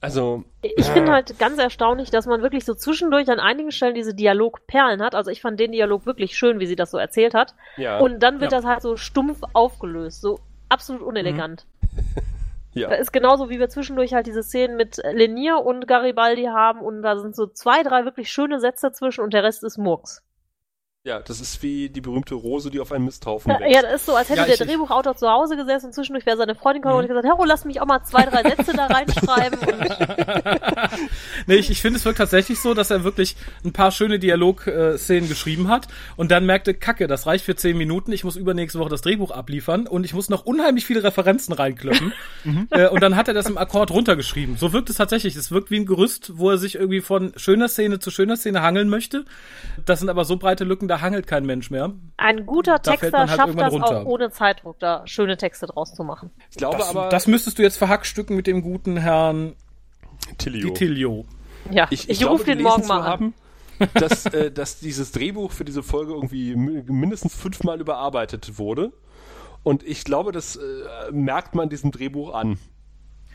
Also, Ich finde halt ganz erstaunlich, dass man wirklich so zwischendurch an einigen Stellen diese Dialogperlen hat. Also ich fand den Dialog wirklich schön, wie sie das so erzählt hat. ja. Und dann wird Ja. das halt so stumpf aufgelöst, so absolut unelegant. ja. Ist genauso, wie wir zwischendurch halt diese Szenen mit Lenier und Garibaldi haben und da sind so zwei, drei wirklich schöne Sätze dazwischen und der Rest ist Murks. Ja, das ist wie die berühmte Rose, die auf einem Misthaufen Ja, wächst. ja, das ist so, als hätte Ja, der Mhm. Drehbuchautor zu Hause gesessen und zwischendurch wäre seine Freundin gekommen und gesagt, Hero, lass mich auch mal zwei, drei Sätze da reinschreiben. Nee, ich, ich finde, es wirkt tatsächlich so, dass er wirklich ein paar schöne Dialog-Szenen geschrieben hat und dann merkte, kacke, das reicht für zehn Minuten, ich muss übernächste Woche das Drehbuch abliefern und ich muss noch unheimlich viele Referenzen reinklöppen. äh, und dann hat er das im Akkord runtergeschrieben. So wirkt es tatsächlich. Es wirkt wie ein Gerüst, wo er sich irgendwie von schöner Szene zu schöner Szene hangeln möchte. Das sind aber so breite Lücken, da hangelt kein Mensch mehr. ein guter Da Texter halt schafft das runter. auch ohne Zeitdruck, da schöne Texte draus zu machen. Ich glaube Das, aber, das müsstest du jetzt verhackstücken mit dem guten Herrn Tilio. Ja, Ich, ich, ich, glaube, rufe den morgen zu mal an. haben, dass, äh, dass dieses Drehbuch für diese Folge irgendwie mi- mindestens fünfmal überarbeitet wurde. Und ich glaube, das äh, merkt man diesem Drehbuch an.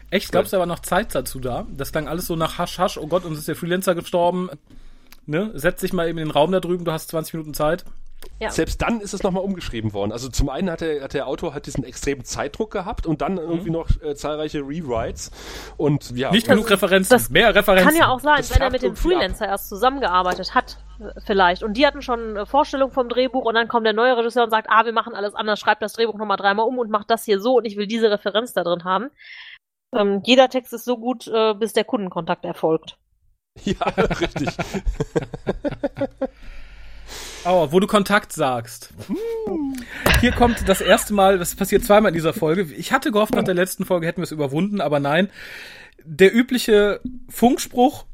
Echt? Glaubst du, da war noch Zeit dazu da? Das klang alles so nach Hasch, Hasch, oh Gott, uns ist der Freelancer gestorben. Ne? Setz dich mal eben in den Raum da drüben, du hast 20 Minuten Zeit. Ja. Selbst dann ist es nochmal umgeschrieben worden. Also zum einen hat der, hat der Autor hat diesen extremen Zeitdruck gehabt und dann irgendwie noch äh, zahlreiche Rewrites und ja. Nicht genug Referenzen, das mehr Referenzen. Kann ja auch sein, Das wenn er mit dem ab. Freelancer erst zusammengearbeitet hat, vielleicht. Und die hatten schon eine Vorstellung vom Drehbuch und dann kommt der neue Regisseur und sagt, ah, wir machen alles anders, schreibt das Drehbuch nochmal dreimal um und macht das hier so und ich will diese Referenz da drin haben. Ähm, jeder Text ist so gut, äh, bis der Kundenkontakt erfolgt. Ja, richtig. Oh, wo du Kontakt sagst. Hier kommt das erste Mal, das passiert zweimal in dieser Folge. Ich hatte gehofft, nach der letzten Folge hätten wir es überwunden, aber nein. Der übliche Funkspruch,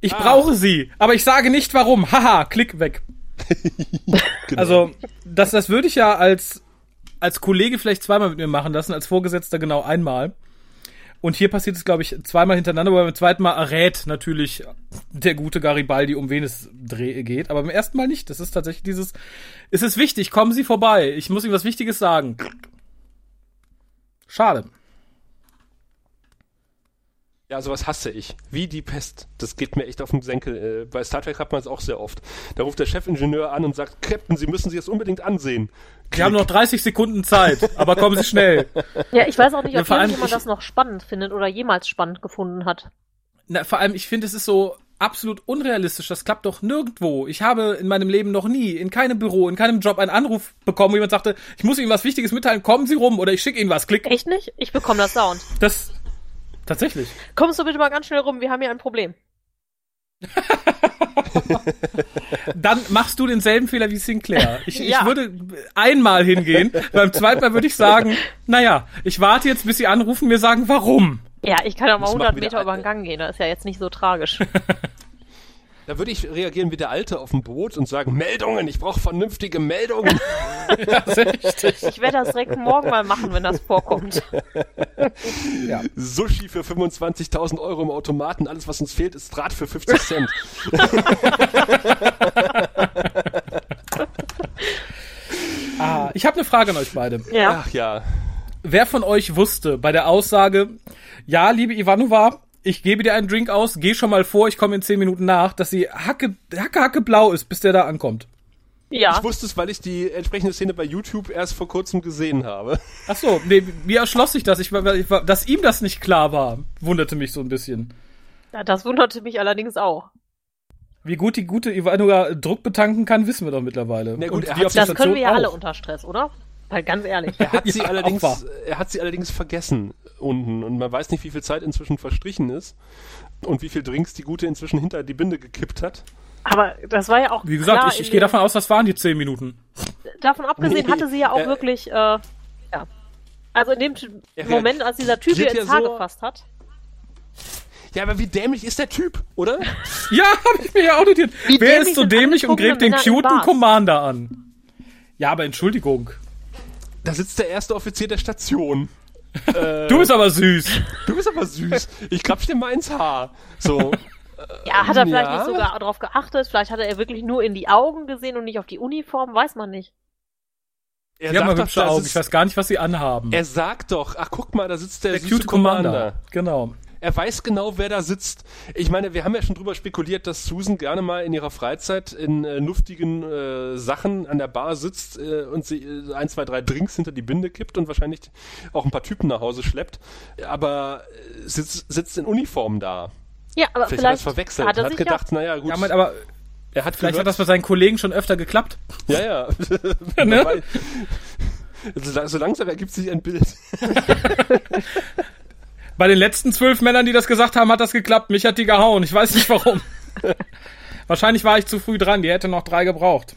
ich Ah. brauche sie, aber ich sage nicht warum. Haha, klick weg. Genau. Also, das, das würde ich ja als, als Kollege vielleicht zweimal mit mir machen lassen, als Vorgesetzter genau einmal. Und hier passiert es, glaube ich, zweimal hintereinander, aber beim zweiten Mal errät natürlich der gute Garibaldi, um wen es geht. Aber beim ersten Mal nicht. Das ist tatsächlich dieses, es ist wichtig, kommen Sie vorbei. Ich muss Ihnen was Wichtiges sagen. Schade. Ja, sowas hasse ich. Wie die Pest. Das geht mir echt auf den Senkel. Äh, bei Star Trek hat man es auch sehr oft. Da ruft der Chefingenieur an und sagt, Captain, Sie müssen sich das unbedingt ansehen. Wir haben noch 30 Sekunden Zeit, aber kommen Sie schnell. Ja, ich weiß auch nicht, Ja, ob vor allem jemand ich- das noch spannend findet oder jemals spannend gefunden hat. Na, vor allem, ich finde, es ist so absolut unrealistisch. Das klappt doch nirgendwo. Ich habe in meinem Leben noch nie, in keinem Büro, in keinem Job einen Anruf bekommen, wo jemand sagte, ich muss Ihnen was Wichtiges mitteilen, kommen Sie rum oder ich schicke Ihnen was. Klick. Echt nicht? Ich bekomme das dauernd. Das, tatsächlich. Kommst du bitte mal ganz schnell rum, wir haben hier ein Problem. Dann machst du denselben Fehler wie Sinclair. Ich, Ja. ich würde einmal hingehen, beim zweiten Mal würde ich sagen, naja, ich warte jetzt, bis Sie anrufen, mir sagen, warum. Ja, ich kann ja mal Das 100 machen wieder Meter über den Gang gehen, das ist ja jetzt nicht so tragisch. Da würde ich reagieren wie der Alte auf dem Boot und sagen, Meldungen, ich brauche vernünftige Meldungen. Ich werde das direkt morgen mal machen, wenn das vorkommt. Sushi für 25.000 Euro im Automaten. Alles, was uns fehlt, ist Draht für 50 Cent. Ah, ich habe eine Frage an euch beide. Ja. Ach ja. Wer von euch wusste bei der Aussage, ja, liebe Ivanova, ich gebe dir einen Drink aus, geh schon mal vor, ich komme in 10 Minuten nach, dass sie hacke, hacke, hacke blau ist, bis der da ankommt. Ja. Ich wusste es, weil ich die entsprechende Szene bei YouTube erst vor kurzem gesehen habe. Ach so, nee, mir erschloss sich das, ich, war- ich, war- dass ihm das nicht klar war, wunderte mich so ein bisschen. Ja, Das wunderte mich allerdings auch. Wie gut die gute Ivanova Druck betanken kann, wissen wir doch mittlerweile. Na gut, Und die Das können wir ja Station alle auch. unter Stress, oder? Weil ganz ehrlich. Er hat sie Ja, allerdings, er hat sie allerdings vergessen unten und man weiß nicht, wie viel Zeit inzwischen verstrichen ist und wie viel Drinks die Gute inzwischen hinter die Binde gekippt hat. Aber das war ja auch Wie gesagt, klar ich, ich gehe davon aus, das waren die 10 Minuten. Davon abgesehen Nee, hatte sie ja auch äh, wirklich, äh, ja. Also in dem Moment, als dieser Typ ihr ins Haar so- gefasst hat. Ja, aber wie dämlich ist der Typ, oder? Ja, habe ich mir ja auch notiert. Wie Wer dämlich ist so dämlich und gräbt den cuten? Commander an? Ja, aber Entschuldigung. Da sitzt der erste Offizier der Station. Du bist aber süß. Du bist aber süß. Ich krapsch dir mal ins Haar. So. Ja, hat er vielleicht ja. nicht sogar darauf geachtet? Vielleicht hat er wirklich nur in die Augen gesehen und nicht auf die Uniform? Weiß man nicht. Er Die haben mal doch, hübsche Augen. sitzt- Ich weiß gar nicht, was sie anhaben. Er sagt doch, ach guck mal, da sitzt der, der süße cute Commander. Genau. Er weiß genau, wer da sitzt. Ich meine, wir haben ja schon drüber spekuliert, dass Susan gerne mal in ihrer Freizeit in äh, luftigen äh, Sachen an der Bar sitzt äh, und sie äh, ein, zwei, drei Drinks hinter die Binde kippt und wahrscheinlich auch ein paar Typen nach Hause schleppt. Aber äh, sitzt, sitzt in Uniform da. Ja, aber Vielleicht, hat er vielleicht das verwechselt. hat er hat sich gedacht, naja, gut. Ja, mein, aber er hat vielleicht hat gehört, das bei seinen Kollegen schon öfter geklappt. Ja, ja. Ne? So langsam ergibt sich ein Bild. Bei den letzten zwölf Männern, die das gesagt haben, hat das geklappt. Mich hat die gehauen. Ich weiß nicht warum. Wahrscheinlich war ich zu früh dran. Die hätte noch drei gebraucht.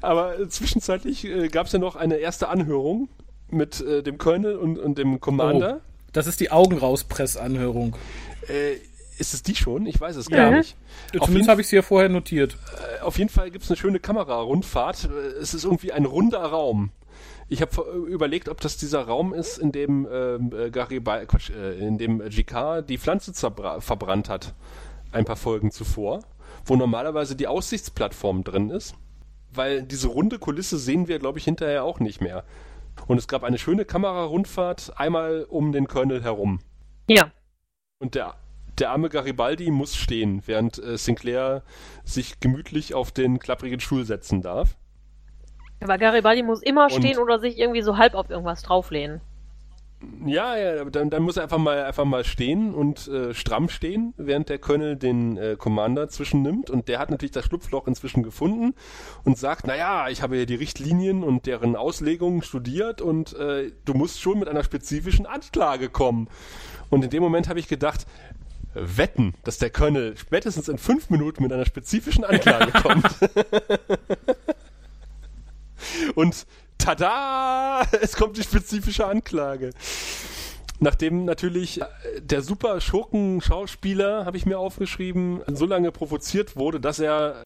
Aber äh, zwischenzeitlich äh, gab es ja noch eine erste Anhörung mit äh, dem Colonel und, und dem Commander. Das ist die Augen Anhörung. Äh, ist es die schon? Ich weiß es gar Ja. nicht. Auf jeden, Zumindest habe ich sie ja vorher notiert. auf jeden Fall gibt es eine schöne Kamerarundfahrt. Äh, Es ist irgendwie ein runder Raum. Ich habe überlegt, ob das dieser Raum ist, in dem ähm, äh, Garibaldi, Quatsch, äh, in dem GK die Pflanze verbrannt hat, ein paar Folgen zuvor, wo normalerweise die Aussichtsplattform drin ist, weil diese runde Kulisse sehen wir, glaube ich, hinterher auch nicht mehr. Und es gab eine schöne Kamerarundfahrt einmal um den Colonel herum. Ja. Und der, der arme Garibaldi muss stehen, während äh, Sinclair sich gemütlich auf den klapprigen Stuhl setzen darf. Aber Garibaldi muss immer Und- stehen oder sich irgendwie so halb auf irgendwas drauflehnen. Ja, ja, dann, dann muss er einfach mal einfach mal stehen und äh, stramm stehen, während der Colonel den äh, Commander zwischennimmt und der hat natürlich das Schlupfloch inzwischen gefunden und sagt, naja, ich habe ja die Richtlinien und deren Auslegungen studiert und äh, du musst schon mit einer spezifischen Anklage kommen. Und in dem Moment habe ich gedacht, wetten, dass der Colonel spätestens in fünf Minuten mit einer spezifischen Anklage kommt. Und tada! Es kommt die spezifische Anklage. Nachdem natürlich äh, der super Schurken-Schauspieler, habe ich mir aufgeschrieben, so lange provoziert wurde, dass er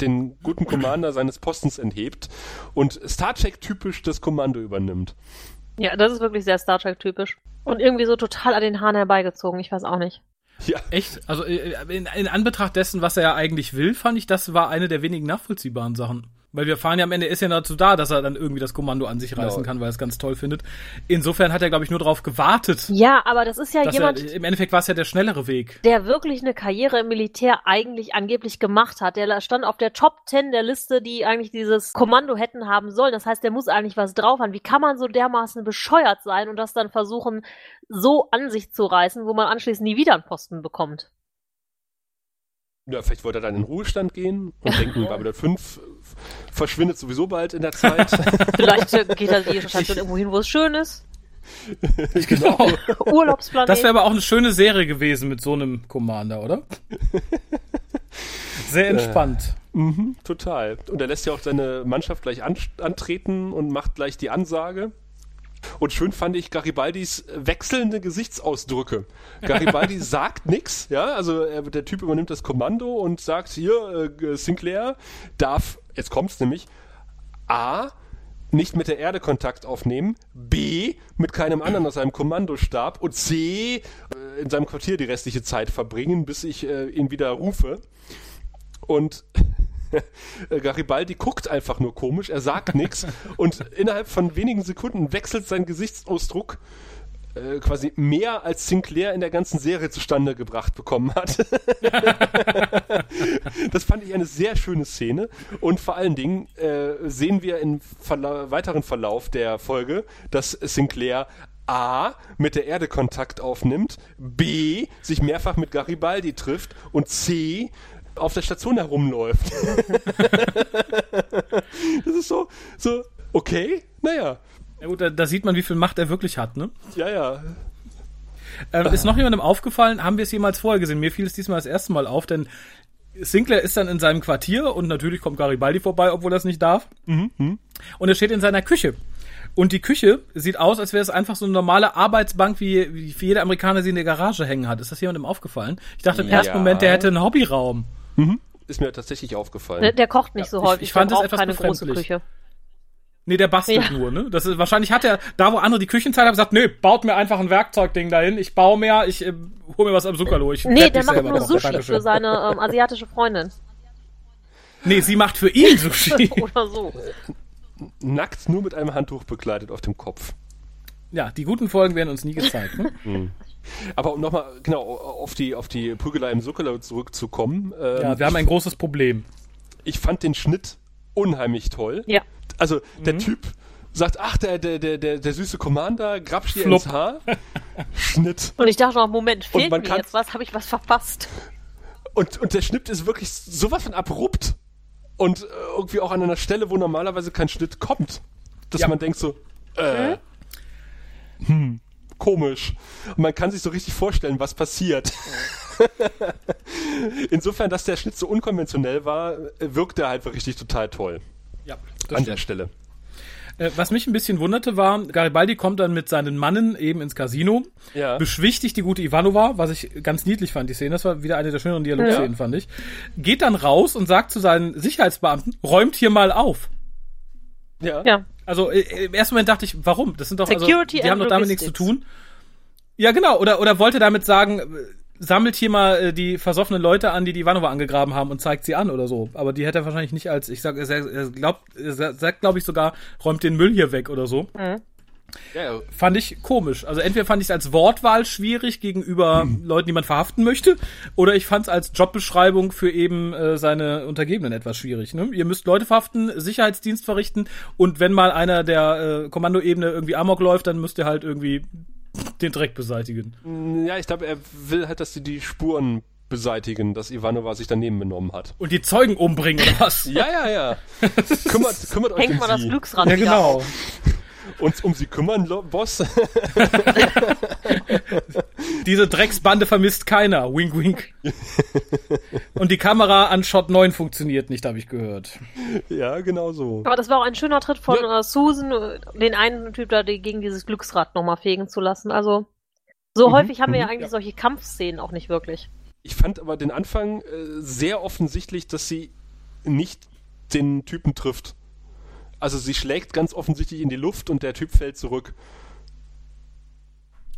den guten Commander seines Postens enthebt und Star Trek-typisch das Kommando übernimmt. Ja, das ist wirklich sehr Star Trek-typisch. Und irgendwie so total an den Haaren herbeigezogen, ich weiß auch nicht. Ja, Echt? Also äh, in, in Anbetracht dessen, was er ja eigentlich will, fand ich, das war eine der wenigen nachvollziehbaren Sachen. Weil wir fahren ja am Ende, er ist ja dazu da, dass er dann irgendwie das Kommando an sich reißen Genau. kann, weil er es ganz toll findet. Insofern hat er, glaube ich, nur darauf gewartet. Ja, aber das ist ja jemand, er, Im Endeffekt war es ja der schnellere Weg. der wirklich eine Karriere im Militär eigentlich angeblich gemacht hat. Der stand auf der Top 10 der Liste, die eigentlich dieses Kommando hätten haben sollen. Das heißt, der muss eigentlich was drauf haben. Wie kann man so dermaßen bescheuert sein und das dann versuchen, so an sich zu reißen, wo man anschließend nie wieder einen Posten bekommt? ja, vielleicht wollte er dann in den Ruhestand gehen und denken, Babylon 5 verschwindet sowieso bald in der Zeit. Vielleicht äh, geht er die Station irgendwo hin, wo es schön ist. Genau. Urlaubsplanet. Das wäre aber auch eine schöne Serie gewesen mit so einem Commander, oder? Sehr entspannt. Mhm, total. Und er lässt ja auch seine Mannschaft gleich an, antreten und macht gleich die Ansage. Und schön fand ich Garibaldis wechselnde Gesichtsausdrücke. Garibaldi sagt nix, ja, also er, der Typ übernimmt das Kommando und sagt hier, äh, Sinclair darf, jetzt kommt's nämlich, A, nicht mit der Erde Kontakt aufnehmen, B, mit keinem anderen aus seinem Kommandostab. Und C, äh, in seinem Quartier die restliche Zeit verbringen, bis ich äh, ihn wieder rufe. Und äh, Garibaldi guckt einfach nur komisch, er sagt nichts. Und innerhalb von wenigen Sekunden wechselt sein Gesichtsausdruck äh, quasi mehr als Sinclair in der ganzen Serie zustande gebracht bekommen hat. das fand ich eine sehr schöne Szene und vor allen Dingen äh, sehen wir im Verla weiteren Verlauf der Folge, dass Sinclair A. mit der Erde Kontakt aufnimmt, B. sich mehrfach mit Garibaldi trifft und C. auf der Station herumläuft. das ist so, so, okay, naja, Ja gut, da, da sieht man, wie viel Macht er wirklich hat, ne? ja, ja. Ähm, ist noch jemandem aufgefallen? Haben wir es jemals vorher gesehen? Mir fiel es diesmal das erste Mal auf, denn Sinclair ist dann in seinem Quartier und natürlich kommt Garibaldi vorbei, obwohl er es nicht darf. Und er steht in seiner Küche. Und die Küche sieht aus, als wäre es einfach so eine normale Arbeitsbank, wie, wie jeder Amerikaner sie in der Garage hängen hat. Ist das jemandem aufgefallen? Ich dachte im Ja. ersten Moment, der hätte einen Hobbyraum. Ist mir tatsächlich aufgefallen. Der, der kocht nicht so ich- häufig, ich fand der es etwas keine große. Küche. Nee, der bastelt Ja. nur, ne? Das ist, wahrscheinlich hat er, da wo andere die Küchenzeit haben, gesagt, nee, baut mir einfach ein Werkzeugding dahin, ich baue mehr, ich äh, hol mir was am Zuckerlo. Ich Nee, der macht nur kochen. Sushi für seine ähm, asiatische Freundin. Nee, sie macht für ihn Sushi. Oder so. Nackt nur mit einem Handtuch bekleidet auf dem Kopf. ja, die guten Folgen werden uns nie gezeigt. Ne? Aber um nochmal genau auf die, auf die Prügelei im Zuckerlo zurückzukommen. Ähm, Ja, wir haben ein großes Problem. ich fand den Schnitt unheimlich toll. Ja. Also der Typ sagt, ach, der, der, der, der, der süße Commander, grapscht dir ins Haar. Schnitt. Und ich dachte noch, Moment, fehlt mir kann- jetzt was? Habe ich was verpasst? Und, und der Schnitt ist wirklich sowas von abrupt. Und äh, irgendwie auch an einer Stelle, wo normalerweise kein Schnitt kommt. Dass Ja. man denkt so, äh, hm, komisch. Und man kann sich so richtig vorstellen, was passiert. Insofern, dass der Schnitt so unkonventionell war, wirkte er halt richtig total toll. Ja, an der Stelle. Äh, was mich ein bisschen wunderte war, Garibaldi kommt dann mit seinen Mannen eben ins Casino, Ja. beschwichtigt die gute Ivanova, was ich ganz niedlich fand, die Szene, das war wieder eine der schöneren Dialogszenen, fand ich, geht dann raus und sagt zu seinen Sicherheitsbeamten, räumt hier mal auf. Ja. Ja. Also äh, im ersten Moment dachte ich, warum? Das sind doch also, Security die haben doch damit nichts zu tun. Ja, genau. Oder oder wollte damit sagen, sammelt hier mal äh, die versoffenen Leute an, die die Ivanova angegraben haben und zeigt sie an oder so. Aber die hätte er wahrscheinlich nicht als, ich sag, er, er glaubt, er sagt, glaube ich sogar, räumt den Müll hier weg oder so. Mhm. Ja, ja. Fand ich komisch. Also entweder fand ich es als Wortwahl schwierig gegenüber Leuten, die man verhaften möchte, oder ich fand es als Jobbeschreibung für eben äh, seine Untergebenen etwas schwierig. Ne? Ihr müsst Leute verhaften, Sicherheitsdienst verrichten und wenn mal einer der äh, Kommandoebene irgendwie Amok läuft, dann müsst ihr halt irgendwie den Dreck beseitigen. Ja, ich glaube, er will halt, dass sie die Spuren beseitigen, dass Ivanova sich daneben benommen hat. Und die Zeugen umbringen oder was? Ja, ja, ja. kümmert, kümmert euch Hängt um mal das sie. Glücksrad Ja, genau. Uns um sie kümmern, Boss. Diese Drecksbande vermisst keiner. Wink, wink. Und die Kamera an Shot 9 funktioniert nicht, habe ich gehört. ja, genau so. Aber das war auch ein schöner Tritt von Ja. äh, Susan, den einen Typ da gegen dieses Glücksrad nochmal fegen zu lassen. Also, so Mhm, häufig haben wir ja mhm, eigentlich solche Kampfszenen auch nicht wirklich. Ich fand aber den Anfang äh, sehr offensichtlich, dass sie nicht den Typen trifft. Also sie schlägt ganz offensichtlich in die Luft und der Typ fällt zurück.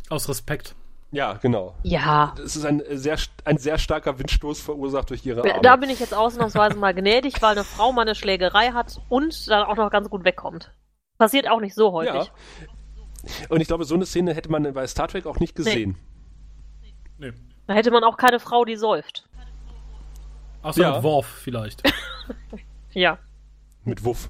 Aus Respekt. Ja, genau. Ja. Es ist ein äh, sehr, ein sehr starker Windstoß verursacht durch ihre Arme. Da bin ich jetzt ausnahmsweise mal gnädig, weil eine Frau mal eine Schlägerei hat und dann auch noch ganz gut wegkommt. Passiert auch nicht so häufig. ja. Und ich glaube, so eine Szene hätte man bei Star Trek auch nicht gesehen. Nee. Da hätte man auch keine Frau, die säuft. Außer Ja. mit Worf vielleicht. Ja. Mit Wuff.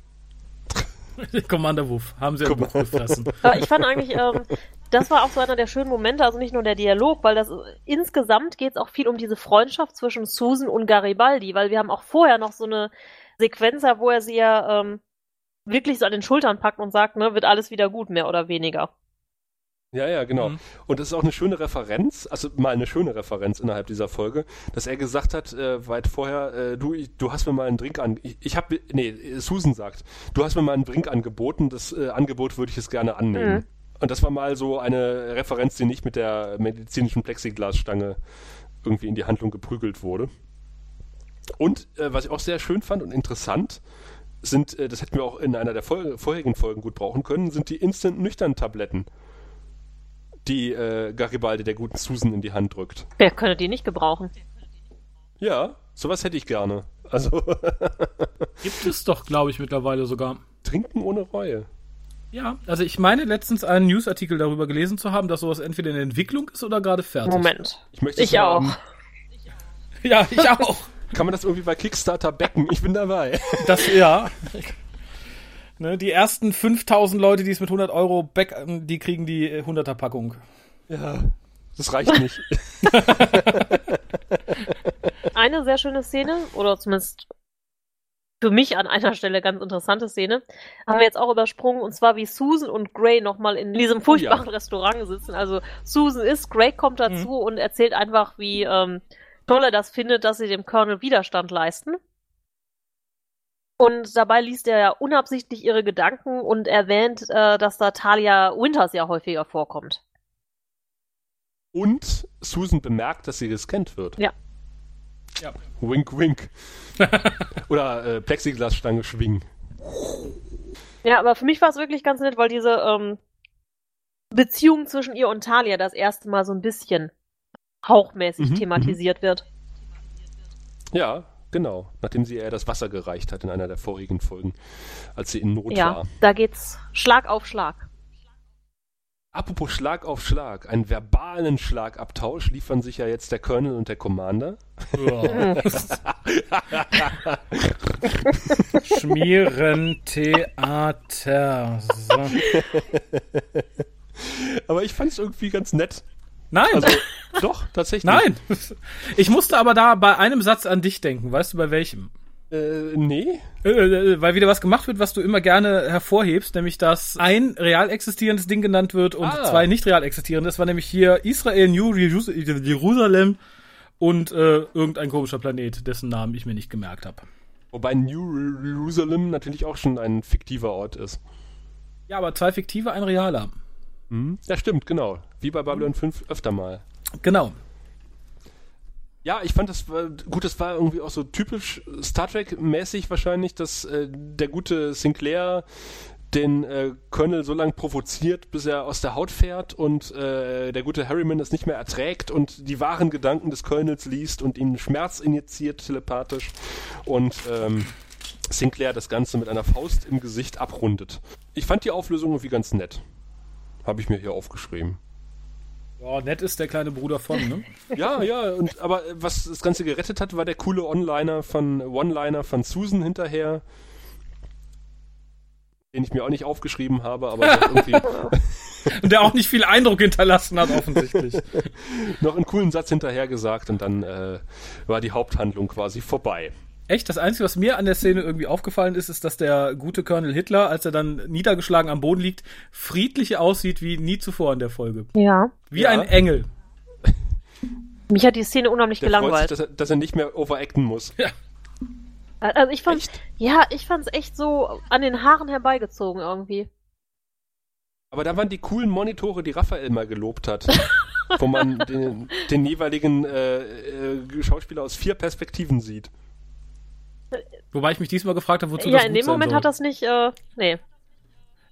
Commander Wuff. Haben sie ja gut gefressen. Aber ich fand eigentlich, ähm, das war auch so einer der schönen Momente, also nicht nur der Dialog, weil das insgesamt geht es auch viel um diese Freundschaft zwischen Susan und Garibaldi, weil wir haben auch vorher noch so eine Sequenz, wo er sie ja ähm, wirklich so an den Schultern packt und sagt, ne, wird alles wieder gut, mehr oder weniger. Ja, ja, genau. Mhm. Und das ist auch eine schöne Referenz, also mal eine schöne Referenz innerhalb dieser Folge, dass er gesagt hat, äh, weit vorher, äh, du, ich, du hast mir mal einen Drink an, ich, ich habe, nee, Susan sagt, du hast mir mal einen Drink angeboten, das äh, Angebot würde ich es gerne annehmen. Mhm. Und das war mal so eine Referenz, die nicht mit der medizinischen Plexiglasstange irgendwie in die Handlung geprügelt wurde. Und äh, was ich auch sehr schön fand und interessant, sind, äh, das hätten wir auch in einer der Fol vorherigen Folgen gut brauchen können, sind die Instant-Nüchtern-Tabletten, die äh, Garibaldi der guten Susan in die Hand drückt. Wer könnte die nicht gebrauchen? Ja, sowas hätte ich gerne. Also Gibt es doch, glaube ich, mittlerweile sogar. trinken ohne Reue. Ja, also ich meine letztens einen Newsartikel darüber gelesen zu haben, dass sowas entweder in Entwicklung ist oder gerade fertig. Moment. Ich möchte es Ich auch. haben. Ja, ich auch. Kann man das irgendwie bei Kickstarter backen? Ich bin dabei. Das, ja. Ne, die ersten 5000 Leute, die es mit 100 Euro back, die kriegen die äh, 100er Packung. Ja, das reicht nicht. Eine sehr schöne Szene, oder zumindest für mich an einer Stelle ganz interessante Szene, haben wir jetzt auch übersprungen, und zwar wie Susan und Gray nochmal in diesem furchtbaren Ja. Restaurant sitzen. Also Susan ist, Gray kommt dazu und erzählt einfach, wie ähm, toll er das findet, dass sie dem Colonel Widerstand leisten. Und dabei liest er ja unabsichtlich ihre Gedanken und erwähnt, äh, dass da Talia Winters ja häufiger vorkommt. Und Susan bemerkt, dass sie gescannt wird. Ja. Ja. Wink, wink. Oder äh, Plexiglasstange schwingen. Ja, aber für mich war es wirklich ganz nett, weil diese ähm, Beziehung zwischen ihr und Talia das erste Mal so ein bisschen hauchmäßig Mhm, thematisiert wird. Ja, genau. Nachdem sie ihr das Wasser gereicht hat in einer der vorigen Folgen, als sie in Not Ja, war. da geht's Schlag auf Schlag. Apropos Schlag auf Schlag, einen verbalen Schlagabtausch liefern sich ja jetzt der Colonel und der Commander. Schmierentheater. So. Aber ich fand es irgendwie ganz nett. Nein, Also, doch, tatsächlich. nein. Ich musste aber da bei einem Satz an dich denken. Weißt du, bei welchem? Äh, nee. Äh, äh, weil wieder was gemacht wird, was du immer gerne hervorhebst, nämlich dass ein real existierendes Ding genannt wird und Ah. zwei nicht real existierende. Das war nämlich hier Israel, New Jerus- Jerusalem und äh, irgendein komischer Planet, dessen Namen ich mir nicht gemerkt habe. Wobei New Jerusalem natürlich auch schon ein fiktiver Ort ist. Ja, aber zwei fiktive, ein realer. Hm? Ja, stimmt, genau. Wie bei Babylon 5 öfter mal. Genau. Ja, ich fand das war, gut, das war irgendwie auch so typisch Star Trek-mäßig wahrscheinlich, dass äh, der gute Sinclair den äh, Colonel so lange provoziert, bis er aus der Haut fährt und äh, der gute Harriman es nicht mehr erträgt und die wahren Gedanken des Colonels liest und ihm Schmerz injiziert telepathisch und ähm, Sinclair das Ganze mit einer Faust im Gesicht abrundet. Ich fand die Auflösung irgendwie ganz nett. Habe ich mir hier aufgeschrieben. Ja, nett ist der kleine Bruder von, ne? Ja, ja, und aber was das Ganze gerettet hat, war der coole Onliner von One-Liner von Susan hinterher. Den ich mir auch nicht aufgeschrieben habe, aber der irgendwie Und der auch nicht viel Eindruck hinterlassen hat, offensichtlich. noch einen coolen Satz hinterher gesagt und dann äh, war die Haupthandlung quasi vorbei. Echt, das Einzige, was mir an der Szene irgendwie aufgefallen ist, ist, dass der gute Colonel Hitler, als er dann niedergeschlagen am Boden liegt, friedlich aussieht wie nie zuvor in der Folge. Ja. Wie Ja. ein Engel. Mich hat die Szene unheimlich Der freut sich, gelangweilt. dass er, dass er nicht mehr overacten muss. Also ich fand, ja, ich fand's echt so an den Haaren herbeigezogen irgendwie. Aber da waren die coolen Monitore, die Raphael mal gelobt hat. wo man den, den jeweiligen äh, äh, Schauspieler aus vier Perspektiven sieht. Wobei ich mich diesmal gefragt habe, wozu ja, das in gut dem Moment soll. hat das nicht, äh, nee.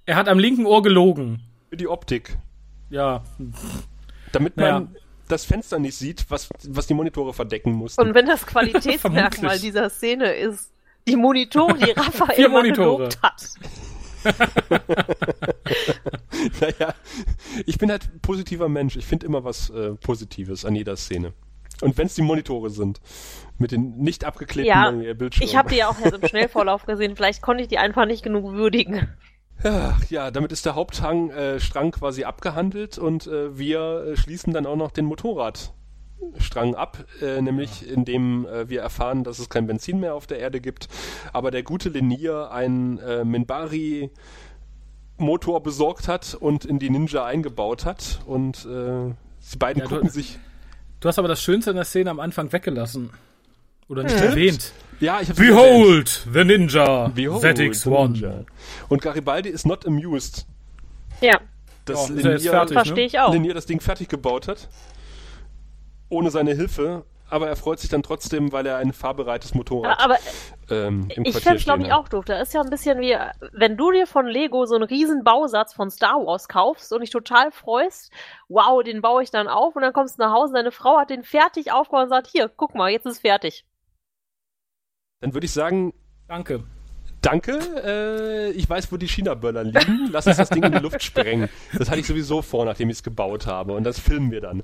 Er hat am linken Ohr gelogen. Für die Optik. Ja. Damit man Naja. das Fenster nicht sieht, was, was die Monitore verdecken mussten. Und wenn das Qualitätsmerkmal dieser Szene ist, die Monitore, die Raphael Vier Monitore. gelobt hat. naja, ich bin halt ein positiver Mensch. Ich finde immer was äh, Positives an jeder Szene. Und wenn es die Monitore sind, mit den nicht abgeklebten Ja, Bildschirmen. Ich habe die ja auch erst im Schnellvorlauf gesehen. Vielleicht konnte ich die einfach nicht genug würdigen. Ja, ja, damit ist der Haupthang äh, Strang quasi abgehandelt und äh, wir äh, schließen dann auch noch den Motorradstrang ab, äh, nämlich indem äh, wir erfahren, dass es kein Benzin mehr auf der Erde gibt, aber der gute Linier einen äh, Minbari Motor besorgt hat und in die Ninja eingebaut hat und äh, die beiden Ja, du- gucken sich Du hast aber das Schönste in der Szene am Anfang weggelassen. Oder nicht erwähnt. ja, ich hab's Behold, the Ninja, Behold, ZX1. Ninja. Und Garibaldi ist not amused, Ja, dass Ja, ist jetzt Linier- fertig, verstehe ich auch. Linier das Ding fertig gebaut hat. Ohne seine Hilfe. Aber er freut sich dann trotzdem, weil er ein fahrbereites Motorrad aber ähm, im ich fände glaube stehen ich auch doof. Da ist ja ein bisschen wie, wenn du dir von Lego so einen riesen Bausatz von Star Wars kaufst und dich total freust, wow, den baue ich dann auf und dann kommst du nach Hause, deine Frau hat den fertig aufgebaut und sagt, hier, guck mal, jetzt ist fertig. Dann würde ich sagen, Danke. danke, äh, ich weiß, wo die China-Böller liegen. Lass uns das Ding in die Luft sprengen. Das hatte ich sowieso vor, nachdem ich es gebaut habe. Und das filmen wir dann.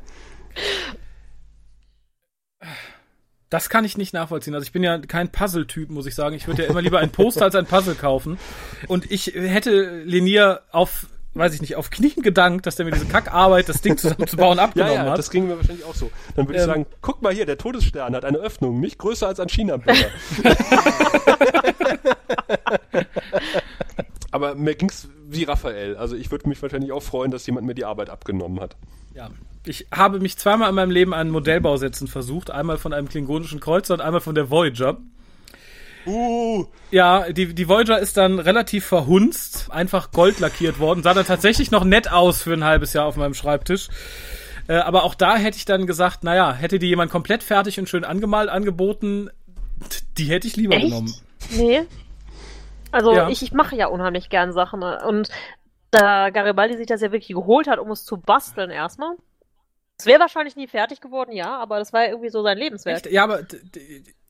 Das kann ich nicht nachvollziehen. Also ich bin ja kein Puzzle-Typ, muss ich sagen. Ich würde ja immer lieber ein Poster als ein Puzzle kaufen. Und ich hätte Lenier auf, weiß ich nicht, auf Knien gedankt, dass der mir diese Kackarbeit, das Ding zusammenzubauen, Ja, abgenommen ja, hat. das ging mir wahrscheinlich auch so. Dann würde ich Ähm. sagen, guck mal hier, der Todesstern hat eine Öffnung, nicht größer als ein China-Böller. Aber mir ging's wie Raphael. Also ich würde mich wahrscheinlich auch freuen, dass jemand mir die Arbeit abgenommen hat. Ja. Ich habe mich zweimal in meinem Leben an Modellbausätzen versucht. Einmal von einem klingonischen Kreuzer und einmal von der Voyager. Uh, Ja, die, die Voyager ist dann relativ verhunzt, einfach gold lackiert worden, sah dann tatsächlich noch nett aus für ein halbes Jahr auf meinem Schreibtisch. Äh, aber auch da hätte ich dann gesagt, naja, hätte die jemand komplett fertig und schön angemalt angeboten, die hätte ich lieber Echt? genommen. Nee. Also Ja. ich, ich mache ja unheimlich gern Sachen. ne? Und da Garibaldi sich das ja wirklich geholt hat, um es zu basteln erstmal. Es wäre wahrscheinlich nie fertig geworden, ja, aber das war ja irgendwie so sein Lebenswerk. Echt? Ja, aber,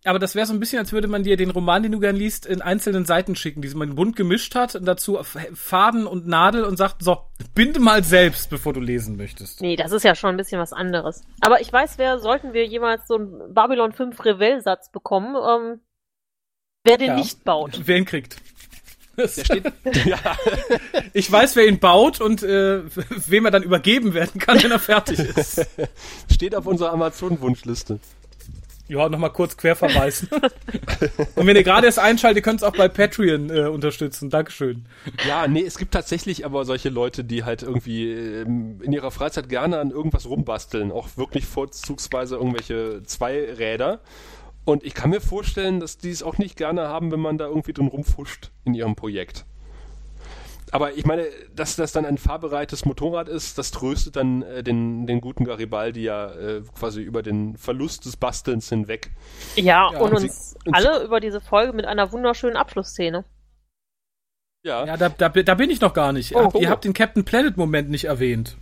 aber das wäre so ein bisschen, als würde man dir den Roman, den du gern liest, in einzelnen Seiten schicken, die man bunt gemischt hat und dazu Faden und Nadel und sagt, so, binde mal selbst, bevor du lesen möchtest. Nee, das ist ja schon ein bisschen was anderes. Aber ich weiß, wer, sollten wir jemals so einen Babylon 5 Revell-Satz bekommen, ähm, wer den Ja. nicht baut. Wer ihn kriegt. Der steht. ja, Ich weiß, wer ihn baut und äh, wem er dann übergeben werden kann, wenn er fertig ist. steht auf unserer Amazon-Wunschliste. Ja, nochmal kurz querverweisen. und wenn ihr gerade erst einschaltet, ihr könnt es auch bei Patreon äh, unterstützen. Dankeschön. Ja, nee, es gibt tatsächlich aber solche Leute, die halt irgendwie ähm, in ihrer Freizeit gerne an irgendwas rumbasteln. Auch wirklich vorzugsweise irgendwelche Zweiräder. Und ich kann mir vorstellen, dass die es auch nicht gerne haben, wenn man da irgendwie drin rumfuscht in ihrem Projekt. Aber ich meine, dass das dann ein fahrbereites Motorrad ist, das tröstet dann äh, den, den guten Garibaldi ja äh, quasi über den Verlust des Bastelns hinweg. Ja, Ja, und und uns und alle über diese Folge mit einer wunderschönen Abschlussszene. Ja, Ja, da, da, da bin ich noch gar nicht. Oh. Ihr habt den Captain Planet-Moment nicht erwähnt.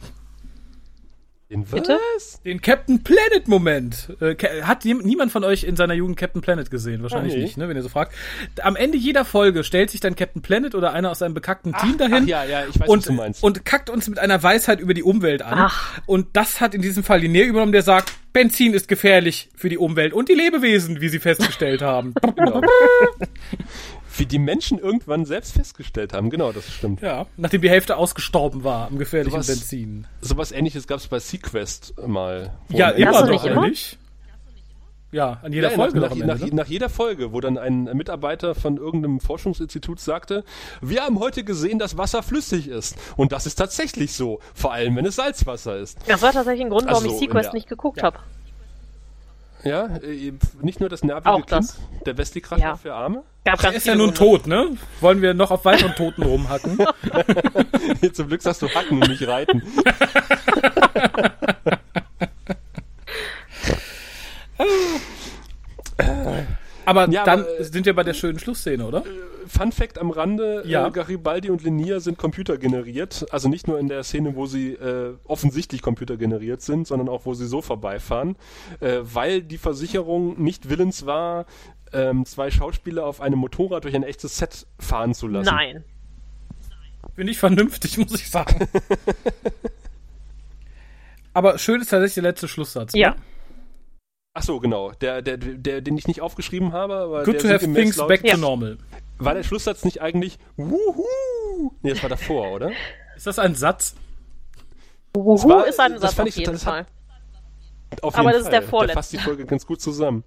In Bitte? was? Den Captain Planet Moment. Äh, hat niemand von euch in seiner Jugend Captain Planet gesehen? Wahrscheinlich Ah, nee. nicht, ne, wenn ihr so fragt. Am Ende jeder Folge stellt sich dann Captain Planet oder einer aus seinem bekackten Team dahin ach ja, ja, ich weiß, was und, du meinst. und kackt uns mit einer Weisheit über die Umwelt an. Ach. Und das hat in diesem Fall Linné übernommen, der sagt, Benzin ist gefährlich für die Umwelt und die Lebewesen, wie sie festgestellt haben. Genau. Wie die Menschen irgendwann selbst festgestellt haben. Genau, das stimmt. ja, nachdem die Hälfte ausgestorben war am gefährlichen Sowas- Benzin. Sowas ähnliches gab es bei Sequest mal. Ja, immer doch, nicht immer? nicht? Ja, an jeder Ja, Folge nach, nach, Ende, ne? nach jeder Folge, wo dann ein Mitarbeiter von irgendeinem Forschungsinstitut sagte, wir haben heute gesehen, dass Wasser flüssig ist. Und das ist tatsächlich so, vor allem wenn es Salzwasser ist. Das war tatsächlich ein Grund, warum Also, ich Sequest ja. nicht geguckt habe. Ja, äh, nicht nur das nervige Auch Kind, das. der Wesley-Crusher Ja. für Arme. Gab Er ist ja nun tot, ne? Wollen wir noch auf weiteren Toten rumhacken? Zum Glück sagst du hacken und nicht reiten. Aber Ja, dann aber, äh, sind wir bei der schönen Schlussszene, oder? Fun Fact am Rande, Ja. äh, Garibaldi und Linia sind computergeneriert. Also nicht nur in der Szene, wo sie äh, offensichtlich computergeneriert sind, sondern auch, wo sie so vorbeifahren. Äh, weil die Versicherung nicht willens war, ähm, zwei Schauspieler auf einem Motorrad durch ein echtes Set fahren zu lassen. Nein. Bin ich vernünftig, muss ich sagen. Aber schön ist tatsächlich der letzte Schlusssatz. ne? Ach so, genau. Der, der, der, den ich nicht aufgeschrieben habe, aber Good der to have things laut- back Ja. to normal. War der Schlusssatz nicht eigentlich Wuhu? Nee, das war davor, oder? Ist das ein Satz? Wuhu war- ist ein das Satz fand auf ich jeden total- Fall. Auf Aber jeden das ist der Fall. vorletzte. Der fasst die Folge ganz gut zusammen.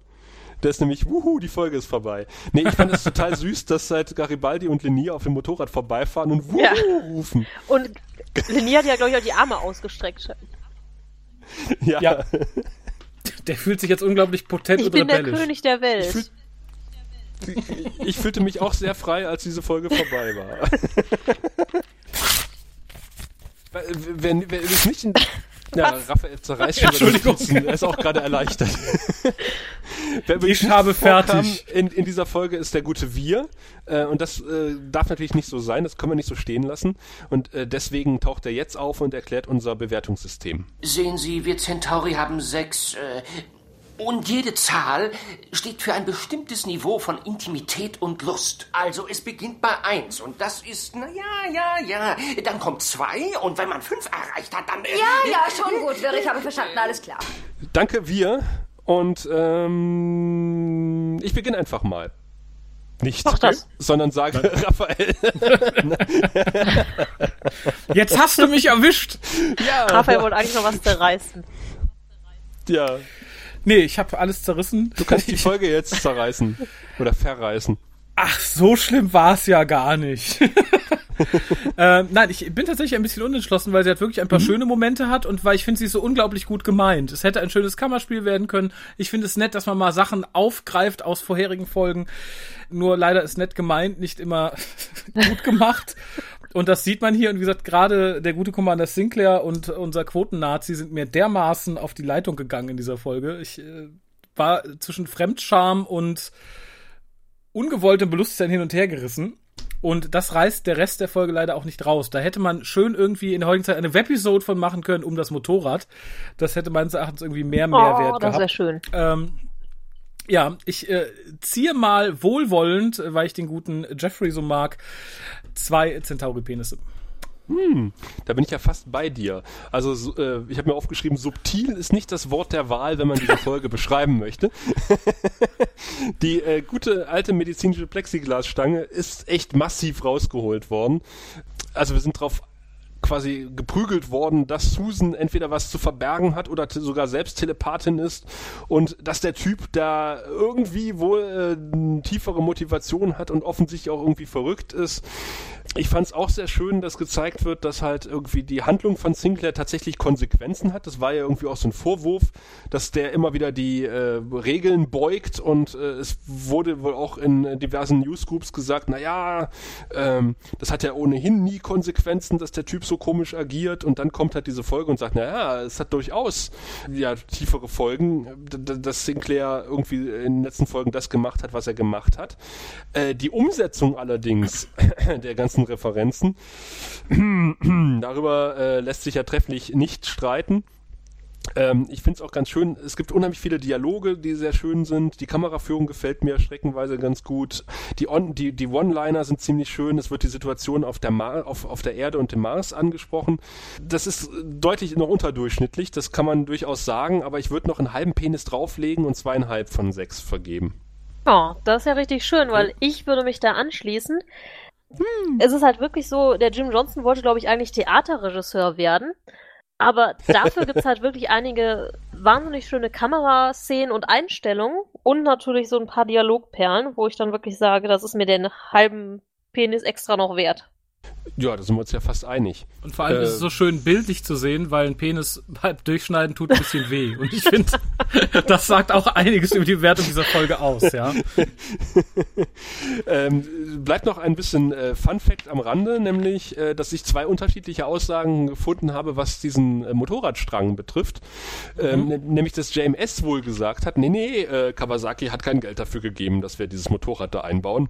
Der ist nämlich, wuhu, die Folge ist vorbei. Nee, ich fand es total süß, dass seit Garibaldi und Leni auf dem Motorrad vorbeifahren und wuhu Ja. rufen. Und Leni hat ja, glaube ich, auch die Arme ausgestreckt. Ja. Ja. Der fühlt sich jetzt unglaublich potent Ich und bin der rebellisch. König der Welt. fühl- Ich fühlte mich auch sehr frei, als diese Folge vorbei war. Weil, wenn, wenn es nicht in, ja, Raphael zerreißt schon Entschuldigung. Er ist auch gerade erleichtert. Ich habe vorkam fertig. In, in dieser Folge ist der gute Wir. Äh, und das äh, darf natürlich nicht so sein. Das können wir nicht so stehen lassen. Und äh, deswegen taucht er jetzt auf und erklärt unser Bewertungssystem. Sehen Sie, wir Centauri haben sechs. Äh, und jede Zahl steht für ein bestimmtes Niveau von Intimität und Lust. Also es beginnt bei eins und das ist, na ja, ja, ja. Dann kommt zwei und wenn man fünf erreicht hat, dann. äh, Ja, ja, schon gut, Wirr, ich habe verstanden, alles klar. Danke, Wir. Und ähm, ich beginne einfach mal. Nicht, Mach das. sondern sage Raphael. Jetzt hast du mich erwischt. ja, Raphael wollte eigentlich noch was zerreißen. ja. Nee, ich habe alles zerrissen. Du kannst die Folge jetzt zerreißen. Oder verreißen. Ach, so schlimm war es ja gar nicht. ähm, nein, ich bin tatsächlich ein bisschen unentschlossen, weil sie halt wirklich ein paar schöne Momente hat und weil ich finde, sie ist so unglaublich gut gemeint. Es hätte ein schönes Kammerspiel werden können. Ich finde es nett, dass man mal Sachen aufgreift aus vorherigen Folgen. Nur leider ist nett gemeint, nicht immer gut gemacht. Und das sieht man hier. Und wie gesagt, gerade der gute Commander Sinclair und unser Quoten-Nazi sind mir dermaßen auf die Leitung gegangen in dieser Folge. Ich äh, war zwischen Fremdscham und ungewolltem Bewusstsein hin und her gerissen. Und das reißt der Rest der Folge leider auch nicht raus. Da hätte man schön irgendwie in der heutigen Zeit eine Webisode von machen können um das Motorrad. Das hätte meines Erachtens irgendwie mehr Mehrwert Oh, das wäre gehabt. schön. Ähm, ja, ich äh, ziehe mal wohlwollend, äh, weil ich den guten Jeffrey so mag, zwei Centauri-Penisse. Da bin ich ja fast bei dir. Also so, äh, ich habe mir aufgeschrieben, subtil ist nicht das Wort der Wahl, wenn man diese Folge beschreiben möchte. Die äh, gute alte medizinische Plexiglasstange ist echt massiv rausgeholt worden. Also wir sind drauf quasi geprügelt worden, dass Susan entweder was zu verbergen hat oder sogar selbst Telepathin ist und dass der Typ da irgendwie wohl äh, tiefere Motivation hat und offensichtlich auch irgendwie verrückt ist. Ich fand es auch sehr schön, dass gezeigt wird, dass halt irgendwie die Handlung von Sinclair tatsächlich Konsequenzen hat. Das war ja irgendwie auch so ein Vorwurf, dass der immer wieder die äh, Regeln beugt und äh, es wurde wohl auch in diversen Newsgroups gesagt, naja, ähm, das hat ja ohnehin nie Konsequenzen, dass der Typ so komisch agiert und dann kommt halt diese Folge und sagt, naja, es hat durchaus ja tiefere Folgen, dass Sinclair irgendwie in den letzten Folgen das gemacht hat, was er gemacht hat. Äh, die Umsetzung allerdings der ganzen Referenzen, darüber äh, lässt sich ja trefflich nicht streiten. Ähm, ich finde es auch ganz schön, es gibt unheimlich viele Dialoge, die sehr schön sind. Die Kameraführung gefällt mir streckenweise ganz gut. Die, On die, die One-Liner sind ziemlich schön. Es wird die Situation auf der, Mar auf, auf der Erde und dem Mars angesprochen. Das ist deutlich noch unterdurchschnittlich, das kann man durchaus sagen, aber ich würde noch einen halben Penis drauflegen und zweieinhalb von sechs vergeben. Oh, das ist ja richtig schön, weil ich würde mich da anschließen. Hm. Es ist halt wirklich so, der Jim Johnson wollte, glaube ich, eigentlich Theaterregisseur werden. Aber dafür gibt es halt wirklich einige wahnsinnig schöne Kameraszenen und Einstellungen und natürlich so ein paar Dialogperlen, wo ich dann wirklich sage, das ist mir den halben Penis extra noch wert. Ja, da sind wir uns ja fast einig. Und vor allem äh, ist es äh, so schön bildlich zu sehen, weil ein Penis halb durchschneiden tut ein bisschen weh. Und ich finde, das sagt auch einiges über die Wertung dieser Folge aus, ja. ähm, bleibt noch ein bisschen äh, Fun Fact am Rande, nämlich, äh, dass ich zwei unterschiedliche Aussagen gefunden habe, was diesen äh, Motorradstrang betrifft. Ähm, mhm. Nämlich, dass JMS wohl gesagt hat, nee, nee, äh, Kawasaki hat kein Geld dafür gegeben, dass wir dieses Motorrad da einbauen.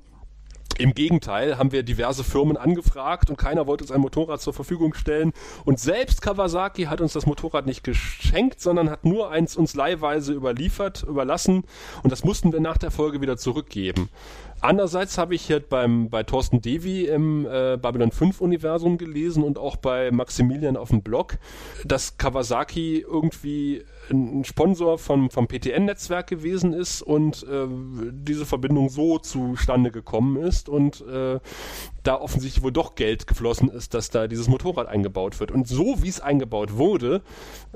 Im Gegenteil haben wir diverse Firmen angefragt und keiner wollte uns ein Motorrad zur Verfügung stellen. Und selbst Kawasaki hat uns das Motorrad nicht geschenkt, sondern hat nur eins uns leihweise überliefert, überlassen. Und das mussten wir nach der Folge wieder zurückgeben. Andererseits habe ich hier beim, bei Thorsten Devi im äh, Babylon 5 Universum gelesen und auch bei Maximilian auf dem Blog, dass Kawasaki irgendwie ein Sponsor vom, vom PTN-Netzwerk gewesen ist und äh, diese Verbindung so zustande gekommen ist und äh, da offensichtlich wohl doch Geld geflossen ist, dass da dieses Motorrad eingebaut wird. Und so wie es eingebaut wurde,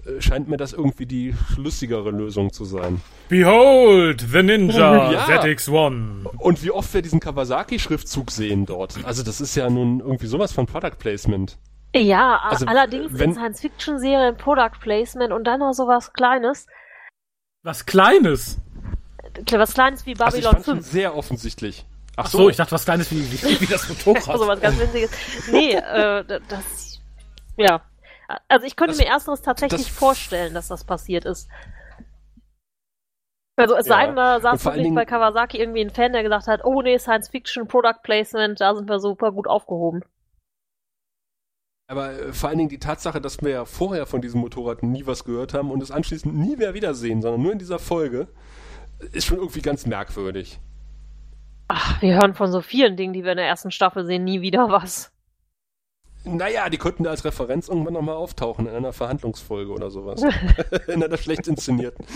äh, scheint mir das irgendwie die schlüssigere Lösung zu sein. Behold, the Ninja ja. ZX1. Und wie oft wir diesen Kawasaki-Schriftzug sehen dort. Also das ist ja nun irgendwie sowas von Product Placement. Ja, also, allerdings wenn, in Science-Fiction-Serien Product Placement und dann noch sowas Kleines. Was Kleines? Was Kleines wie Babylon also ich 5. Sehr offensichtlich. Ach so, ich dachte was Kleines wie, wie, wie das Motorrad. also was ganz Winziges. Nee, äh, das, ja. Also ich könnte das, mir ersteres tatsächlich das, vorstellen, dass das passiert ist. Also es ja. sei denn, da saß wirklich bei Kawasaki irgendwie ein Fan, der gesagt hat, oh nee, Science Fiction, Product Placement, da sind wir super gut aufgehoben. Aber äh, vor allen Dingen die Tatsache, dass wir ja vorher von diesem Motorrad nie was gehört haben und es anschließend nie mehr wiedersehen, sondern nur in dieser Folge, ist schon irgendwie ganz merkwürdig. Ach, wir hören von so vielen Dingen, die wir in der ersten Staffel sehen, nie wieder was. Naja, die könnten da als Referenz irgendwann nochmal auftauchen in einer Verhandlungsfolge oder sowas. in einer schlecht inszenierten.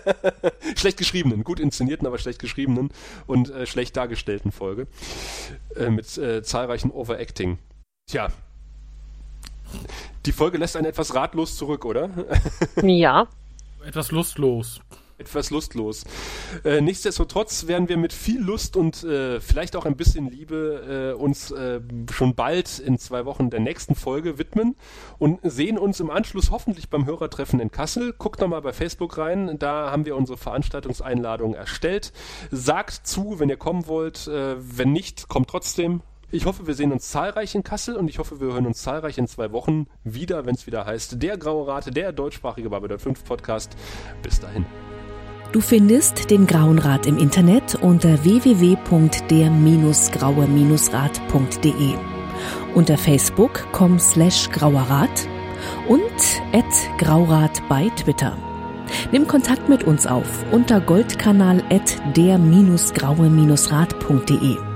schlecht geschriebenen, gut inszenierten, aber schlecht geschriebenen und äh, schlecht dargestellten Folge. Äh, mit äh, zahlreichen Overacting. Tja. Die Folge lässt einen etwas ratlos zurück, oder? ja. Etwas lustlos etwas lustlos. Äh, nichtsdestotrotz werden wir mit viel Lust und äh, vielleicht auch ein bisschen Liebe äh, uns äh, schon bald in zwei Wochen der nächsten Folge widmen und sehen uns im Anschluss hoffentlich beim Hörertreffen in Kassel. Guckt nochmal bei Facebook rein, da haben wir unsere Veranstaltungseinladung erstellt. Sagt zu, wenn ihr kommen wollt. Äh, wenn nicht, kommt trotzdem. Ich hoffe, wir sehen uns zahlreich in Kassel und ich hoffe, wir hören uns zahlreich in zwei Wochen wieder, wenn es wieder heißt, der Graue Rate, der deutschsprachige Babylon 5 Podcast. Bis dahin. Du findest den Grauen Rat im Internet unter www.der-graue-rat.de, unter facebook.com slash grauerrat und at graurat bei Twitter. Nimm Kontakt mit uns auf unter goldkanal at der-graue-rat.de.